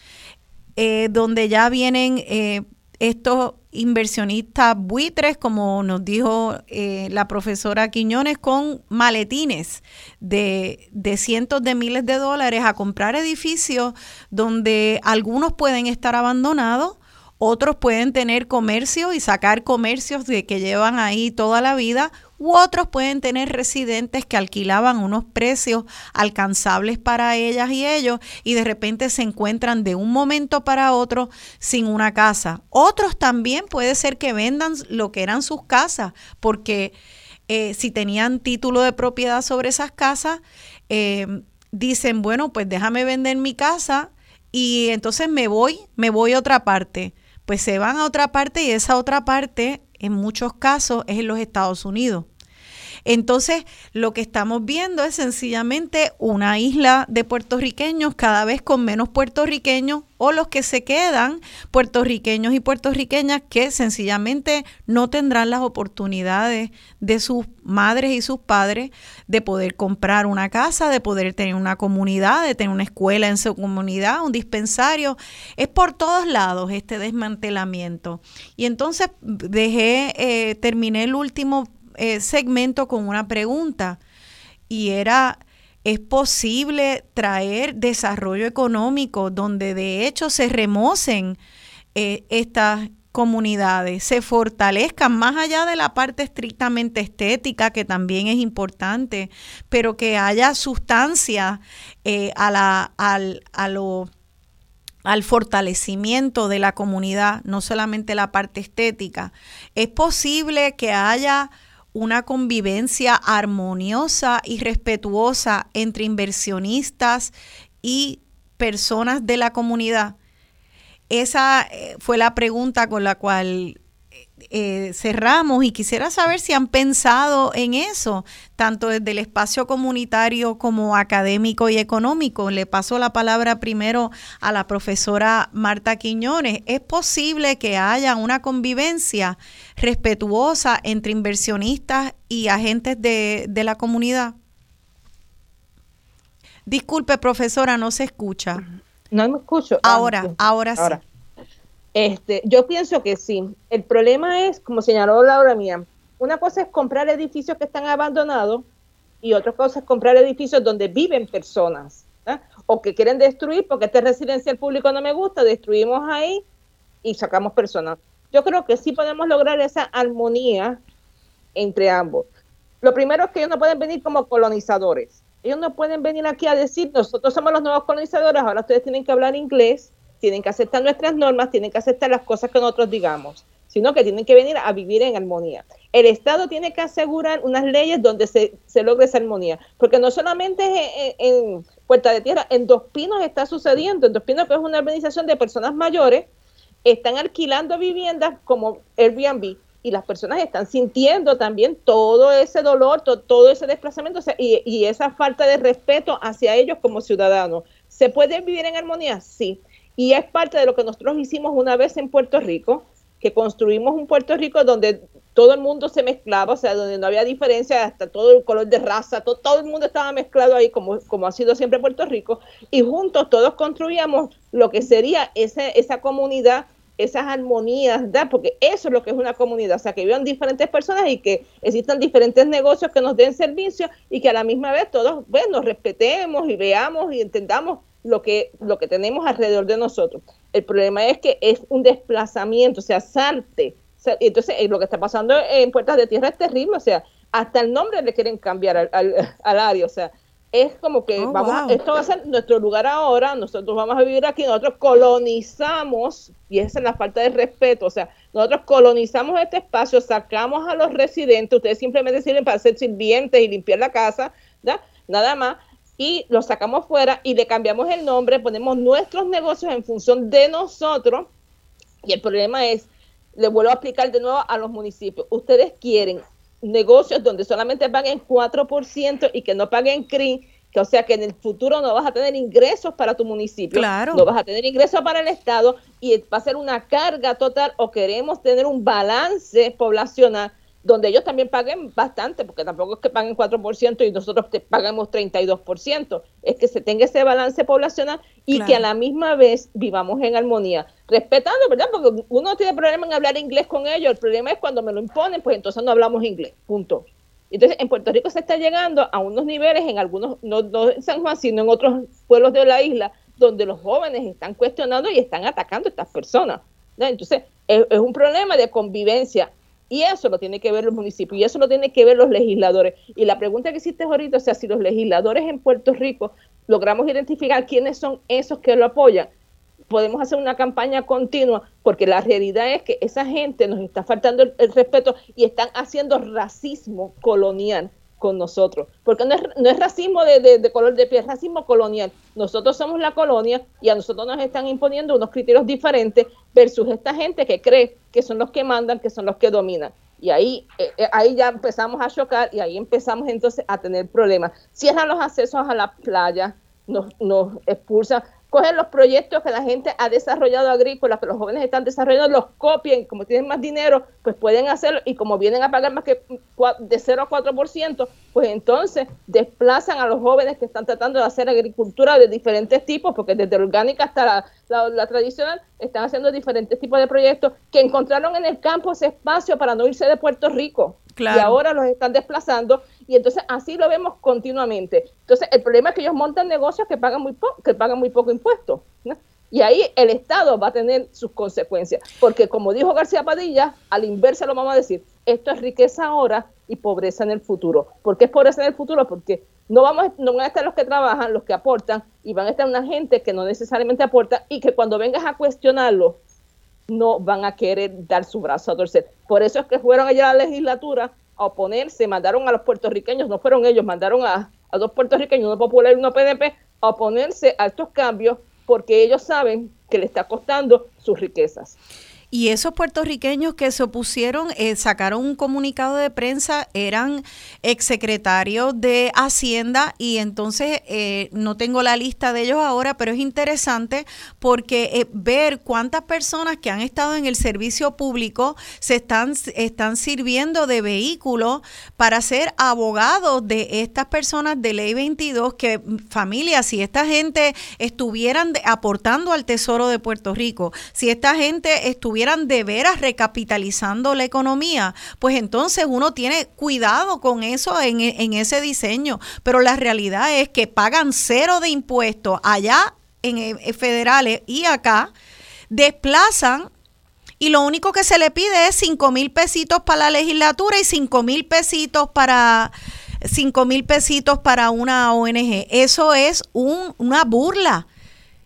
eh, donde ya vienen eh, estos inversionistas buitres, como nos dijo eh, la profesora Quiñones, con maletines de, de, cientos de miles de dólares a comprar edificios donde algunos pueden estar abandonados, otros pueden tener comercio y sacar comercios de que llevan ahí toda la vida, u otros pueden tener residentes que alquilaban unos precios alcanzables para ellas y ellos y de repente se encuentran de un momento para otro sin una casa. Otros también puede ser que vendan lo que eran sus casas porque eh, si tenían título de propiedad sobre esas casas, eh, dicen, bueno, pues déjame vender mi casa y entonces me voy, me voy a otra parte. Pues se van a otra parte y esa otra parte en muchos casos es en los Estados Unidos. Entonces, lo que estamos viendo es sencillamente una isla de puertorriqueños cada vez con menos puertorriqueños o los que se quedan puertorriqueños y puertorriqueñas que sencillamente no tendrán las oportunidades de sus madres y sus padres de poder comprar una casa, de poder tener una comunidad, de tener una escuela en su comunidad, un dispensario. Es por todos lados este desmantelamiento. Y entonces dejé, eh, terminé el último eh, segmento con una pregunta y era, ¿es posible traer desarrollo económico donde de hecho se remocen eh, estas comunidades se fortalezcan más allá de la parte estrictamente estética, que también es importante, pero que haya sustancia eh, a la, al, al fortalecimiento de la comunidad, no solamente la parte estética. Es posible que haya una convivencia armoniosa y respetuosa entre inversionistas y personas de la comunidad. Esa eh, fue la pregunta con la cual eh, cerramos y quisiera saber si han pensado en eso, tanto desde el espacio comunitario como académico y económico. Le paso la palabra primero a la profesora Marta Quiñones. ¿Es posible que haya una convivencia respetuosa entre inversionistas y agentes de, la comunidad? Disculpe, profesora, no se escucha. No me escucho. Ahora, ahora, ahora. sí. Este, yo pienso que sí. El problema es, como señaló Laura Mía, una cosa es comprar edificios que están abandonados y otra cosa es comprar edificios donde viven personas o que quieren destruir porque este residencial público no me gusta, destruimos ahí y sacamos personas. Yo creo que sí podemos lograr esa armonía entre ambos. Lo primero es que ellos no pueden venir como colonizadores. Ellos no pueden venir aquí a decir, nosotros somos los nuevos colonizadores, ahora ustedes tienen que hablar inglés tienen que aceptar nuestras normas, tienen que aceptar las cosas que nosotros digamos, sino que tienen que venir a vivir en armonía. El Estado tiene que asegurar unas leyes donde se, logre esa armonía, porque no solamente en, en, Puerta de Tierra, en Dos Pinos está sucediendo, en Dos Pinos que es una organización de personas mayores, están alquilando viviendas como Airbnb y las personas están sintiendo también todo ese dolor, todo, ese desplazamiento y, y esa falta de respeto hacia ellos como ciudadanos. ¿Se puede vivir en armonía? Sí. Y es parte de lo que nosotros hicimos una vez en Puerto Rico, que construimos un Puerto Rico donde todo el mundo se mezclaba, o sea, donde no había diferencia, hasta todo el color de raza, todo, todo el mundo estaba mezclado ahí, como, como ha sido siempre Puerto Rico, y juntos todos construíamos lo que sería ese, esa comunidad, esas armonías, porque eso es lo que es una comunidad, o sea, que vivan diferentes personas y que existan diferentes negocios que nos den servicio y que a la misma vez todos, bueno, respetemos y veamos y entendamos lo que, lo que tenemos alrededor de nosotros. El problema es que es un desplazamiento, o sea, salte. entonces, eh, lo que está pasando en Puertas de Tierra es terrible, o sea, hasta el nombre le quieren cambiar al, al, área, o sea, es como que oh, vamos esto va a ser nuestro lugar ahora, nosotros vamos a vivir aquí, nosotros colonizamos, y esa es la falta de respeto, o sea, nosotros colonizamos este espacio, sacamos a los residentes, ustedes simplemente sirven para ser sirvientes y limpiar la casa, nada más, y lo sacamos fuera y le cambiamos el nombre, ponemos nuestros negocios en función de nosotros. Y el problema es, le vuelvo a aplicar de nuevo a los municipios, ustedes quieren negocios donde solamente paguen 4% y que no paguen CRI, que o sea que en el futuro no vas a tener ingresos para tu municipio, no vas a tener ingresos para el Estado y va a ser una carga total o queremos tener un balance poblacional donde ellos también paguen bastante, porque tampoco es que paguen 4% y nosotros te pagamos 32%, es que se tenga ese balance poblacional y que a la misma vez vivamos en armonía, respetando, ¿verdad? Porque uno tiene problema en hablar inglés con ellos, el problema es cuando me lo imponen, pues entonces no hablamos inglés, punto. Entonces, en Puerto Rico se está llegando a unos niveles, en algunos, no, no en San Juan, sino en otros pueblos de la isla, donde los jóvenes están cuestionando y están atacando a estas personas. Entonces, es un problema de convivencia y eso lo tiene que ver los municipios y eso lo tiene que ver los legisladores. Y la pregunta que hiciste ahorita, o sea, si los legisladores en Puerto Rico logramos identificar quiénes son esos que lo apoyan, podemos hacer una campaña continua, porque la realidad es que esa gente nos está faltando el respeto y están haciendo racismo colonial con nosotros, porque no es, no es racismo de, color de piel, es racismo colonial. Nosotros somos la colonia y a nosotros nos están imponiendo unos criterios diferentes versus esta gente que cree que son los que mandan, que son los que dominan. Y ahí, eh, eh, ahí ya empezamos a chocar y ahí empezamos entonces a tener problemas. Cierran los accesos a la playa, nos, nos expulsan cogen los proyectos que la gente ha desarrollado agrícolas, que los jóvenes están desarrollando, los copien, como tienen más dinero, pues pueden hacerlo y como vienen a pagar más que de 0 a 4%, pues entonces desplazan a los jóvenes que están tratando de hacer agricultura de diferentes tipos, porque desde la orgánica hasta la, tradicional están haciendo diferentes tipos de proyectos que encontraron en el campo ese espacio para no irse de Puerto Rico. Y ahora los están desplazando y entonces así lo vemos continuamente. Entonces el problema es que ellos montan negocios que pagan muy, poco que pagan muy poco impuestos. Y ahí el Estado va a tener sus consecuencias, porque como dijo García Padilla, al inverso lo vamos a decir, esto es riqueza ahora y pobreza en el futuro. ¿Por qué es pobreza en el futuro? Porque no, vamos, no van a estar los que trabajan, los que aportan, y van a estar una gente que no necesariamente aporta y que cuando vengas a cuestionarlo, no van a querer dar su brazo a torcer. Por eso es que fueron allá a la legislatura a oponerse, mandaron a los puertorriqueños, no fueron ellos, mandaron a, a dos puertorriqueños, uno popular y uno PNP, a oponerse a estos cambios porque ellos saben que le está costando sus riquezas. Y esos puertorriqueños que se opusieron eh, sacaron un comunicado de prensa, eran exsecretarios de Hacienda y entonces eh, no tengo la lista de ellos ahora, pero es interesante porque eh, ver cuántas personas que han estado en el servicio público se están, están sirviendo de vehículo para ser abogados de estas personas de ley 22, que familia, si esta gente estuvieran aportando al Tesoro de Puerto Rico, si esta gente estuviera de veras recapitalizando la economía, pues entonces uno tiene cuidado con eso en, ese diseño. Pero la realidad es que pagan cero de impuestos allá en, en eh, federales y acá, desplazan y lo único que se le pide es 5 mil pesitos para la legislatura y 5 mil pesitos para 5 mil pesitos para una ONG. Eso es un, una burla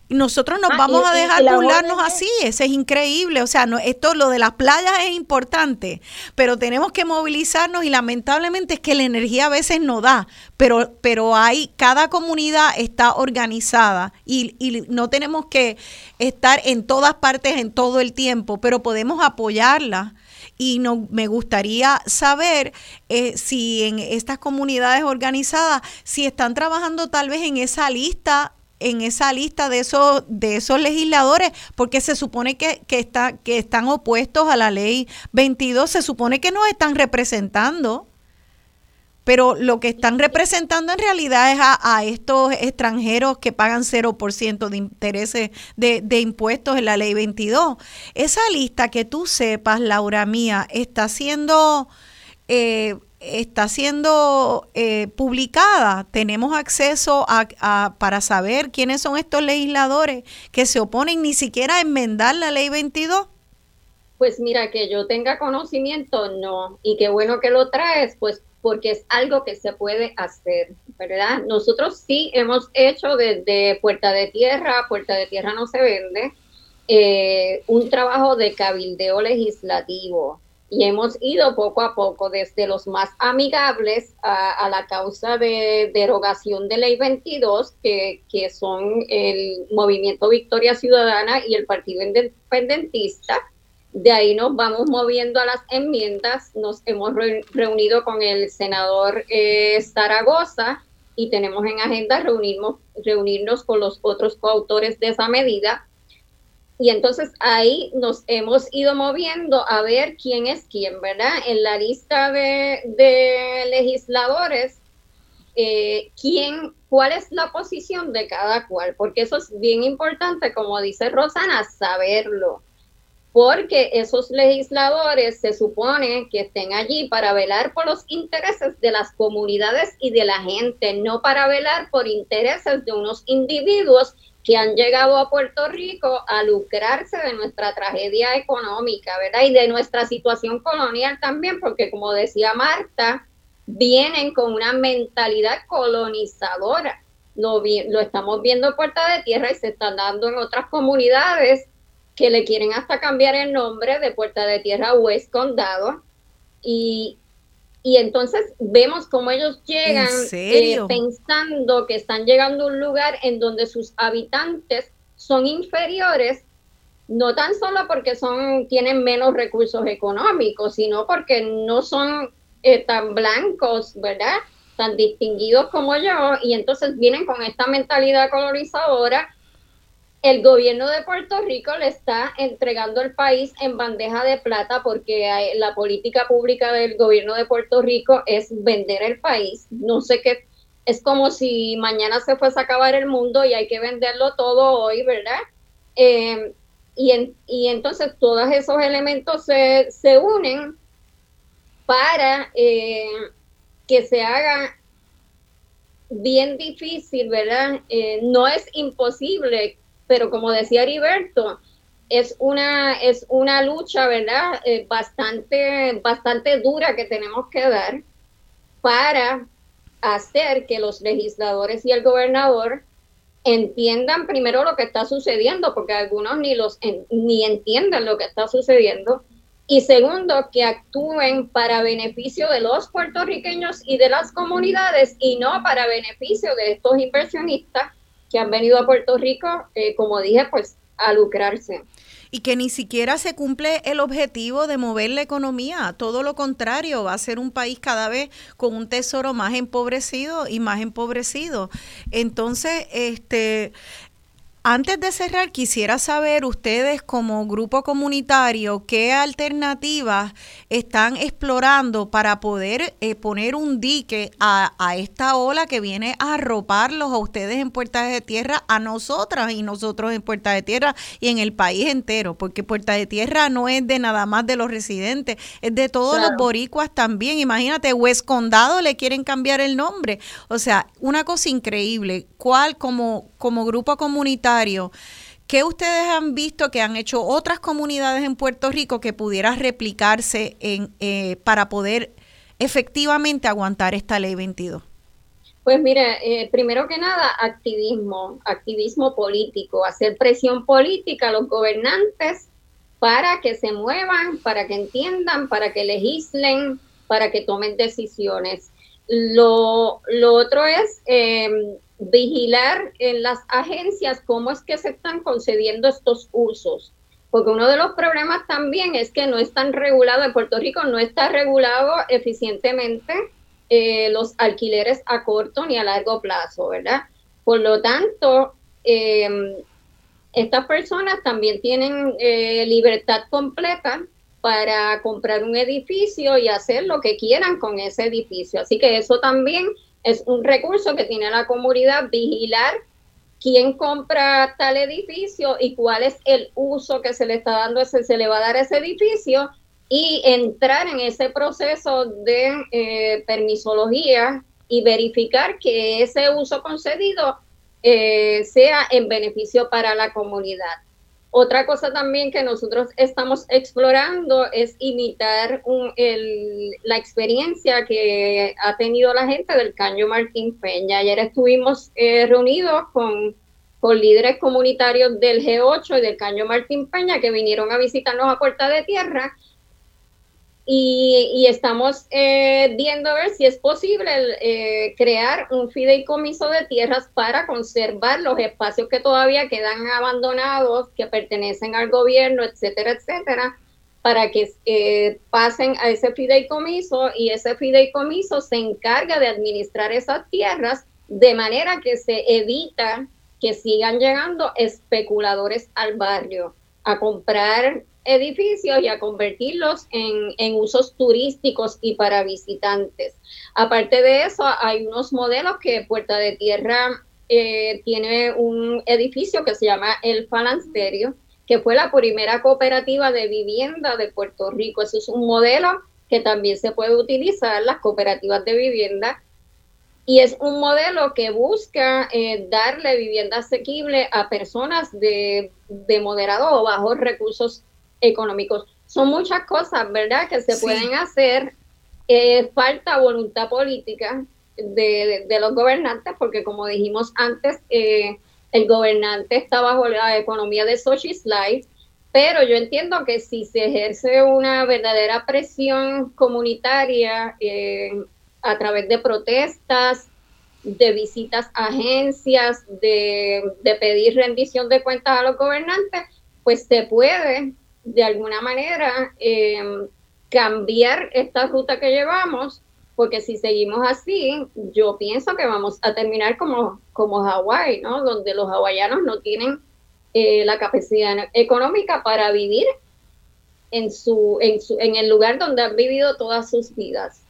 nosotros nos ah, vamos a dejar burlarnos así, eso es increíble. O sea, no, esto lo de las playas es importante, pero tenemos que movilizarnos y lamentablemente es que la energía a veces no da, pero, pero hay, cada comunidad está organizada y, y no tenemos que estar en todas partes en todo el tiempo, pero podemos apoyarla y no, me gustaría saber eh, si en estas comunidades organizadas, si están trabajando tal vez en esa lista en esa lista de esos de esos legisladores porque se supone que, que, está, que están opuestos a la ley 22 se supone que nos están representando pero lo que están representando en realidad es a, estos extranjeros que pagan 0% de intereses de, de, impuestos en la ley 22. Esa lista que tú sepas, Laura mía, está siendo eh, está siendo eh, publicada. Tenemos acceso a, para saber quiénes son estos legisladores que se oponen ni siquiera a enmendar la ley 22. Pues mira, que yo tenga conocimiento, no. Y qué bueno que lo traes, pues porque es algo que se puede hacer, ¿verdad? Nosotros sí hemos hecho desde Puerta de Tierra, Puerta de Tierra no se vende, eh, un trabajo de cabildeo legislativo y hemos ido poco a poco desde los más amigables a, la causa de derogación de ley 22, que, que, son el Movimiento Victoria Ciudadana y el Partido Independentista. De ahí nos vamos moviendo a las enmiendas. Nos hemos reunido con el senador eh, Zaragoza y tenemos en agenda reunirnos, reunirnos con los otros coautores de esa medida y entonces ahí nos hemos ido moviendo a ver quién es quién, ¿verdad? En la lista de, legisladores, eh, quién, cuál es la posición de cada cual, porque eso es bien importante, como dice Rosana, saberlo. Porque esos legisladores se supone que estén allí para velar por los intereses de las comunidades y de la gente, no para velar por intereses de unos individuos que han llegado a Puerto Rico a lucrarse de nuestra tragedia económica, ¿verdad? Y de nuestra situación colonial también, porque como decía Marta, vienen con una mentalidad colonizadora. Lo, lo estamos viendo Puerta de Tierra y se están dando en otras comunidades que le quieren hasta cambiar el nombre de Puerta de Tierra a West Condado. Y, y entonces vemos cómo ellos llegan eh, pensando que están llegando a un lugar en donde sus habitantes son inferiores, no tan solo porque son, tienen menos recursos económicos, sino porque no son eh, tan blancos, ¿verdad? Tan distinguidos como yo, y entonces vienen con esta mentalidad colonizadora el gobierno de Puerto Rico le está entregando el país en bandeja de plata porque la política pública del gobierno de Puerto Rico es vender el país. No sé qué, es como si mañana se fuese a acabar el mundo y hay que venderlo todo hoy, ¿verdad? Em, y, y, entonces todos esos elementos se, se unen para eh, que se haga bien difícil, ¿verdad? Eh, no es imposible pero como decía Heriberto, es una, es una lucha, ¿verdad? Eh, bastante, bastante dura que tenemos que dar para hacer que los legisladores y el gobernador entiendan primero lo que está sucediendo, porque algunos ni, los, ni entienden lo que está sucediendo, y segundo, que actúen para beneficio de los puertorriqueños y de las comunidades y no para beneficio de estos inversionistas que han venido a Puerto Rico, eh, como dije, pues a lucrarse y que ni siquiera se cumple el objetivo de mover la economía. Todo lo contrario, va a ser un país cada vez con un tesoro más empobrecido y más empobrecido. Entonces, este, antes de cerrar, quisiera saber ustedes como grupo comunitario qué alternativas están explorando para poder eh, poner un dique a, esta ola que viene a arroparlos a ustedes en Puertas de Tierra, a nosotras y nosotros en Puertas de Tierra y en el país entero, porque Puertas de Tierra no es de nada más de los residentes, es de todos los boricuas también. Imagínate, West Condado le quieren cambiar el nombre. O sea, una cosa increíble. ¿Cuál como, como grupo comunitario? ¿Qué ustedes han visto que han hecho otras comunidades en Puerto Rico que pudiera replicarse en, eh, para poder efectivamente aguantar esta ley 22? Pues mire, eh, primero que nada, activismo, activismo político, hacer presión política a los gobernantes para que se muevan, para que entiendan, para que legislen, para que tomen decisiones. Lo, lo otro es eh, vigilar en las agencias cómo es que se están concediendo estos usos. Porque uno de los problemas también es que no están regulados, en Puerto Rico no está regulado eficientemente eh, los alquileres a corto ni a largo plazo, ¿verdad? Por lo tanto, em, estas personas también tienen eh, libertad completa para comprar un edificio y hacer lo que quieran con ese edificio. Así que eso también es un recurso que tiene la comunidad vigilar quién compra tal edificio y cuál es el uso que se le está dando, ese, se le va a dar a ese edificio y entrar en ese proceso de eh, permisología y verificar que ese uso concedido eh, sea en beneficio para la comunidad. Otra cosa también que nosotros estamos explorando es imitar la experiencia que ha tenido la gente del Caño Martín Peña. Ayer estuvimos eh, reunidos con, con líderes comunitarios del G8 y del Caño Martín Peña que vinieron a visitarnos a Puerta de Tierra y, estamos eh, viendo a ver si es posible eh, crear un fideicomiso de tierras para conservar los espacios que todavía quedan abandonados, que pertenecen al gobierno, etcétera, etcétera, para que eh, pasen a ese fideicomiso y ese fideicomiso se encarga de administrar esas tierras de manera que se evita que sigan llegando especuladores al barrio a comprar edificios y a convertirlos en, usos turísticos y para visitantes. Aparte de eso, hay unos modelos que Puerta de Tierra eh, tiene un edificio que se llama El Falansterio, que fue la primera cooperativa de vivienda de Puerto Rico. Ese es un modelo que también se puede utilizar, las cooperativas de vivienda, y es un modelo que busca eh, darle vivienda asequible a personas de, de moderados o bajos recursos económicos. Son muchas cosas, ¿verdad?, que se pueden hacer. Eh, falta voluntad política de, los gobernantes, porque como dijimos antes, eh, el gobernante está bajo la economía de social life, pero yo entiendo que si se ejerce una verdadera presión comunitaria eh, a través de protestas, de visitas a agencias, de, de pedir rendición de cuentas a los gobernantes, pues se puede de alguna manera eh, cambiar esta ruta que llevamos, porque si seguimos así, yo pienso que vamos a terminar como, como Hawái, ¿no? Donde los hawaianos no tienen eh, la capacidad económica para vivir en, su, en, su, en el lugar donde han vivido todas sus vidas.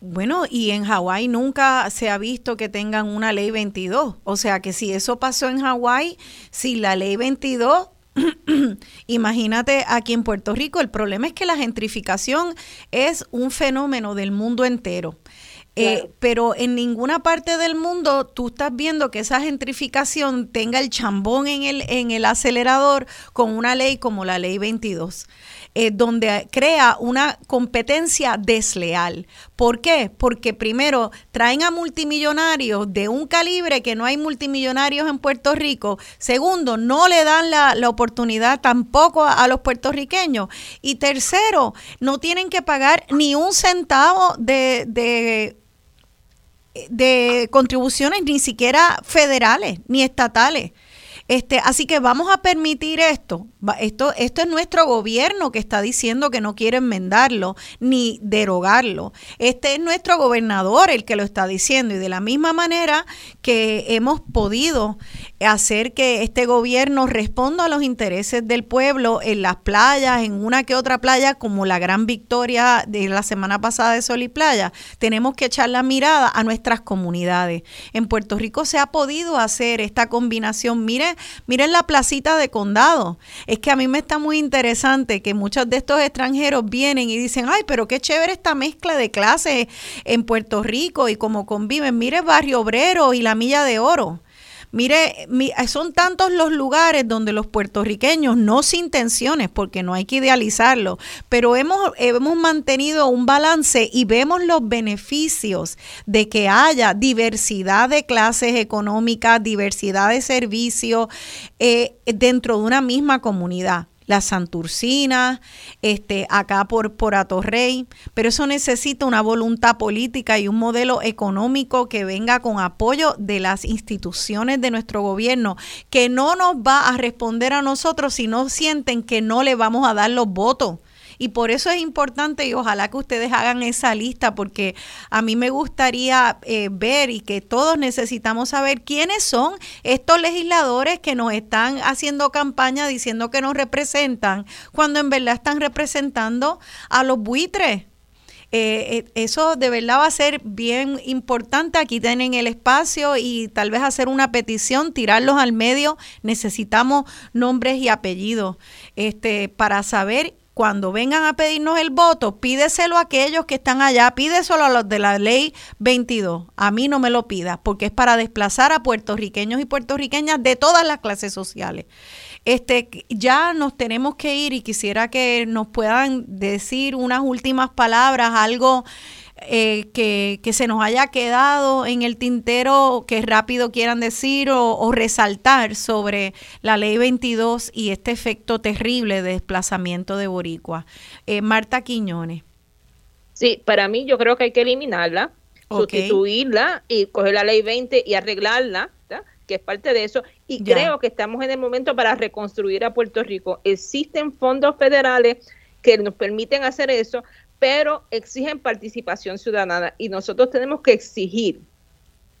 Bueno, y en Hawái nunca se ha visto que tengan una ley 22. O sea que si eso pasó en Hawái, si la ley 22 Imagínate aquí en Puerto Rico, el problema es que la gentrificación es un fenómeno del mundo entero. Eh, pero en ninguna parte del mundo tú estás viendo que esa gentrificación tenga el chambón en el, en el acelerador con una ley como la ley 22. Eh, donde crea una competencia desleal. ¿Por qué? Porque primero traen a multimillonarios de un calibre que no hay multimillonarios en Puerto Rico. Segundo, no le dan la, oportunidad tampoco a, los puertorriqueños. Y tercero, no tienen que pagar ni un centavo de de contribuciones ni siquiera federales ni estatales. Este, así que vamos a permitir esto. Esto, esto es nuestro gobierno que está diciendo que no quiere enmendarlo ni derogarlo. Este es nuestro gobernador el que lo está diciendo y de la misma manera que hemos podido hacer que este gobierno responda a los intereses del pueblo en las playas, en una que otra playa, como la gran victoria de la semana pasada de Sol y Playa, tenemos que echar la mirada a nuestras comunidades. En Puerto Rico se ha podido hacer esta combinación. Miren, miren la placita de condado. Es que a mí me está muy interesante que muchos de estos extranjeros vienen y dicen, ay, pero qué chévere esta mezcla de clases en Puerto Rico y cómo conviven. Mire Barrio Obrero y la Milla de Oro. Mire, son tantos los lugares donde los puertorriqueños, no sin tensiones, porque no hay que idealizarlo, pero hemos, hemos mantenido un balance y vemos los beneficios de que haya diversidad de clases económicas, diversidad de servicios eh, dentro de una misma comunidad la Santurcina, este, acá por, por Atorrey, pero eso necesita una voluntad política y un modelo económico que venga con apoyo de las instituciones de nuestro gobierno, que no nos va a responder a nosotros si no sienten que no le vamos a dar los votos. Y por eso es importante y ojalá que ustedes hagan esa lista porque a mí me gustaría eh, ver y que todos necesitamos saber quiénes son estos legisladores que nos están haciendo campaña diciendo que nos representan cuando en verdad están representando a los buitres. Eh, eh, eso de verdad va a ser bien importante. Aquí tienen el espacio y tal vez hacer una petición, tirarlos al medio. Necesitamos nombres y apellidos este, para saber cuando vengan a pedirnos el voto, pídeselo a aquellos que están allá, pídeselo a los de la ley 22. A mí no me lo pidas, porque es para desplazar a puertorriqueños y puertorriqueñas de todas las clases sociales. Este, ya nos tenemos que ir y quisiera que nos puedan decir unas últimas palabras, algo eh, que, se nos haya quedado en el tintero que rápido quieran decir o, resaltar sobre la ley 22 y este efecto terrible de desplazamiento de boricua. Eh, Marta Quiñones. Sí, para mí yo creo que hay que eliminarla, sustituirla y coger la ley 20 y arreglarla, que es parte de eso. Y creo que estamos en el momento para reconstruir a Puerto Rico. Existen fondos federales que nos permiten hacer eso, pero exigen participación ciudadana y nosotros tenemos que exigir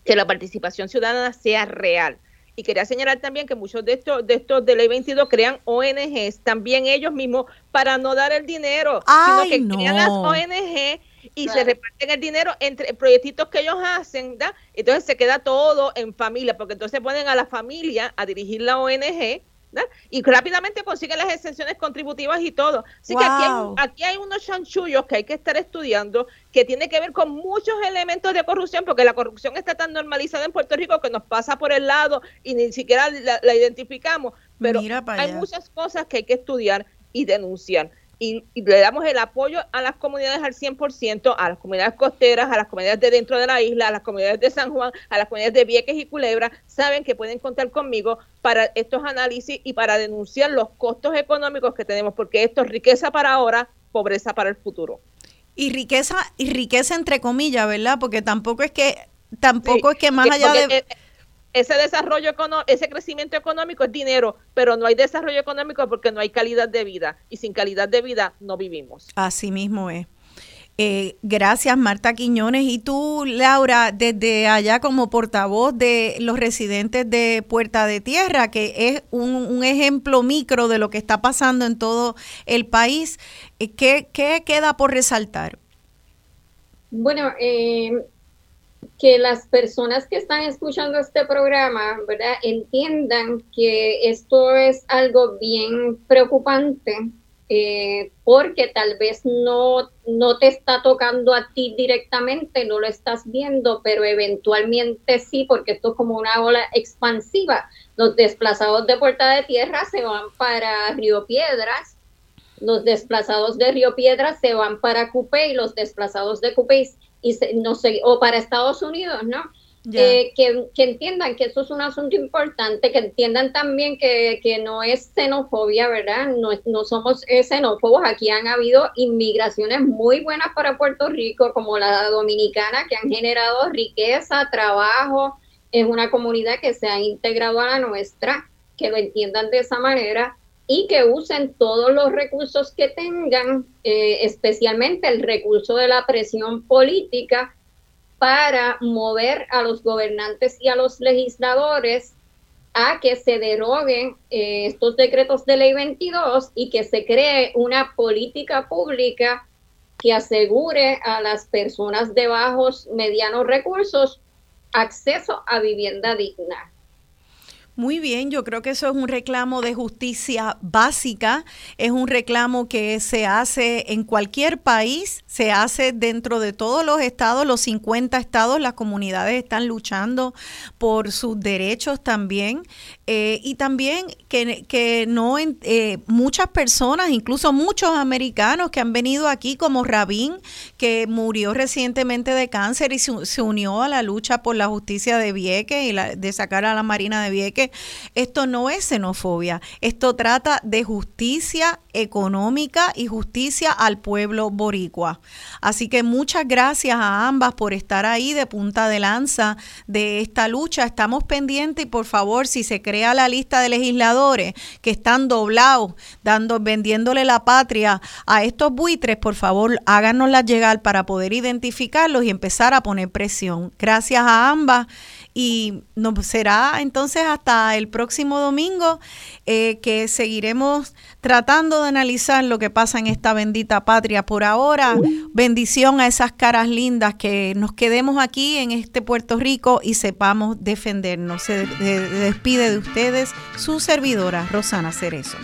que la participación ciudadana sea real. Y quería señalar también que muchos de estos de estos de ley 22 crean ONGs, también ellos mismos, para no dar el dinero, sino que crean las ONG y se reparten el dinero entre proyectitos que ellos hacen, ¿da? entonces se queda todo en familia, porque entonces ponen a la familia a dirigir la ONG y rápidamente consiguen las exenciones contributivas y todo. Así que aquí hay, aquí hay unos chanchullos que hay que estar estudiando que tiene que ver con muchos elementos de corrupción, porque la corrupción está tan normalizada en Puerto Rico que nos pasa por el lado y ni siquiera la, identificamos. Pero hay muchas cosas que hay que estudiar y denunciar y, le damos el apoyo a las comunidades al 100%, a las comunidades costeras, a las comunidades de dentro de la isla, a las comunidades de San Juan, a las comunidades de Vieques y Culebra, saben que pueden contar conmigo para estos análisis y para denunciar los costos económicos que tenemos, porque esto es riqueza para ahora, pobreza para el futuro. Y riqueza, y riqueza entre comillas, ¿verdad? Porque tampoco es que, tampoco es que más allá de ese desarrollo ese crecimiento económico es dinero, pero no hay desarrollo económico porque no hay calidad de vida y sin calidad de vida no vivimos. Así mismo es. Eh, gracias, Marta Quiñones. Y tú, Laura, desde allá como portavoz de los residentes de Puerta de Tierra, que es un, ejemplo micro de lo que está pasando en todo el país, eh, ¿qué, qué queda por resaltar? Bueno, eh, que las personas que están escuchando este programa, ¿verdad? Entiendan que esto es algo bien preocupante eh, porque tal vez no, no te está tocando a ti directamente, no lo estás viendo, pero eventualmente sí, porque esto es como una ola expansiva. Los desplazados de Puerta de Tierra se van para Río Piedras, los desplazados de Río Piedras se van para Cupé y los desplazados de Cupé y no sé, o para Estados Unidos, ¿no? Eh, que, entiendan que eso es un asunto importante, que entiendan también que, no es xenofobia, ¿verdad? No, no somos eh, xenófobos. Aquí han habido inmigraciones muy buenas para Puerto Rico, como la dominicana, que han generado riqueza, trabajo. Es una comunidad que se ha integrado a la nuestra, que lo entiendan de esa manera y que usen todos los recursos que tengan, eh, especialmente el recurso de la presión política para mover a los gobernantes y a los legisladores a que se deroguen eh, estos decretos de ley 22 y que se cree una política pública que asegure a las personas de bajos, medianos recursos acceso a vivienda digna. Muy bien, yo creo que eso es un reclamo de justicia básica, es un reclamo que se hace en cualquier país, se hace dentro de todos los estados, los 50 estados, las comunidades están luchando por sus derechos también. Eh, y también que, que no eh, muchas personas, incluso muchos americanos que han venido aquí, como Rabín, que murió recientemente de cáncer y se, unió a la lucha por la justicia de Vieques y la, de sacar a la Marina de Vieques. Esto no es xenofobia, esto trata de justicia económica y justicia al pueblo boricua. Así que muchas gracias a ambas por estar ahí de punta de lanza de esta lucha. Estamos pendientes y por favor, si se la lista de legisladores que están doblados, dando, vendiéndole la patria a estos buitres, por favor, háganosla llegar para poder identificarlos y empezar a poner presión. Gracias a ambas y nos será entonces hasta el próximo domingo eh, que seguiremos tratando de analizar lo que pasa en esta bendita patria. Por ahora, bendición a esas caras lindas que nos quedemos aquí en este Puerto Rico y sepamos defendernos. Se despide de ustedes su servidora, Rosana Cerezo.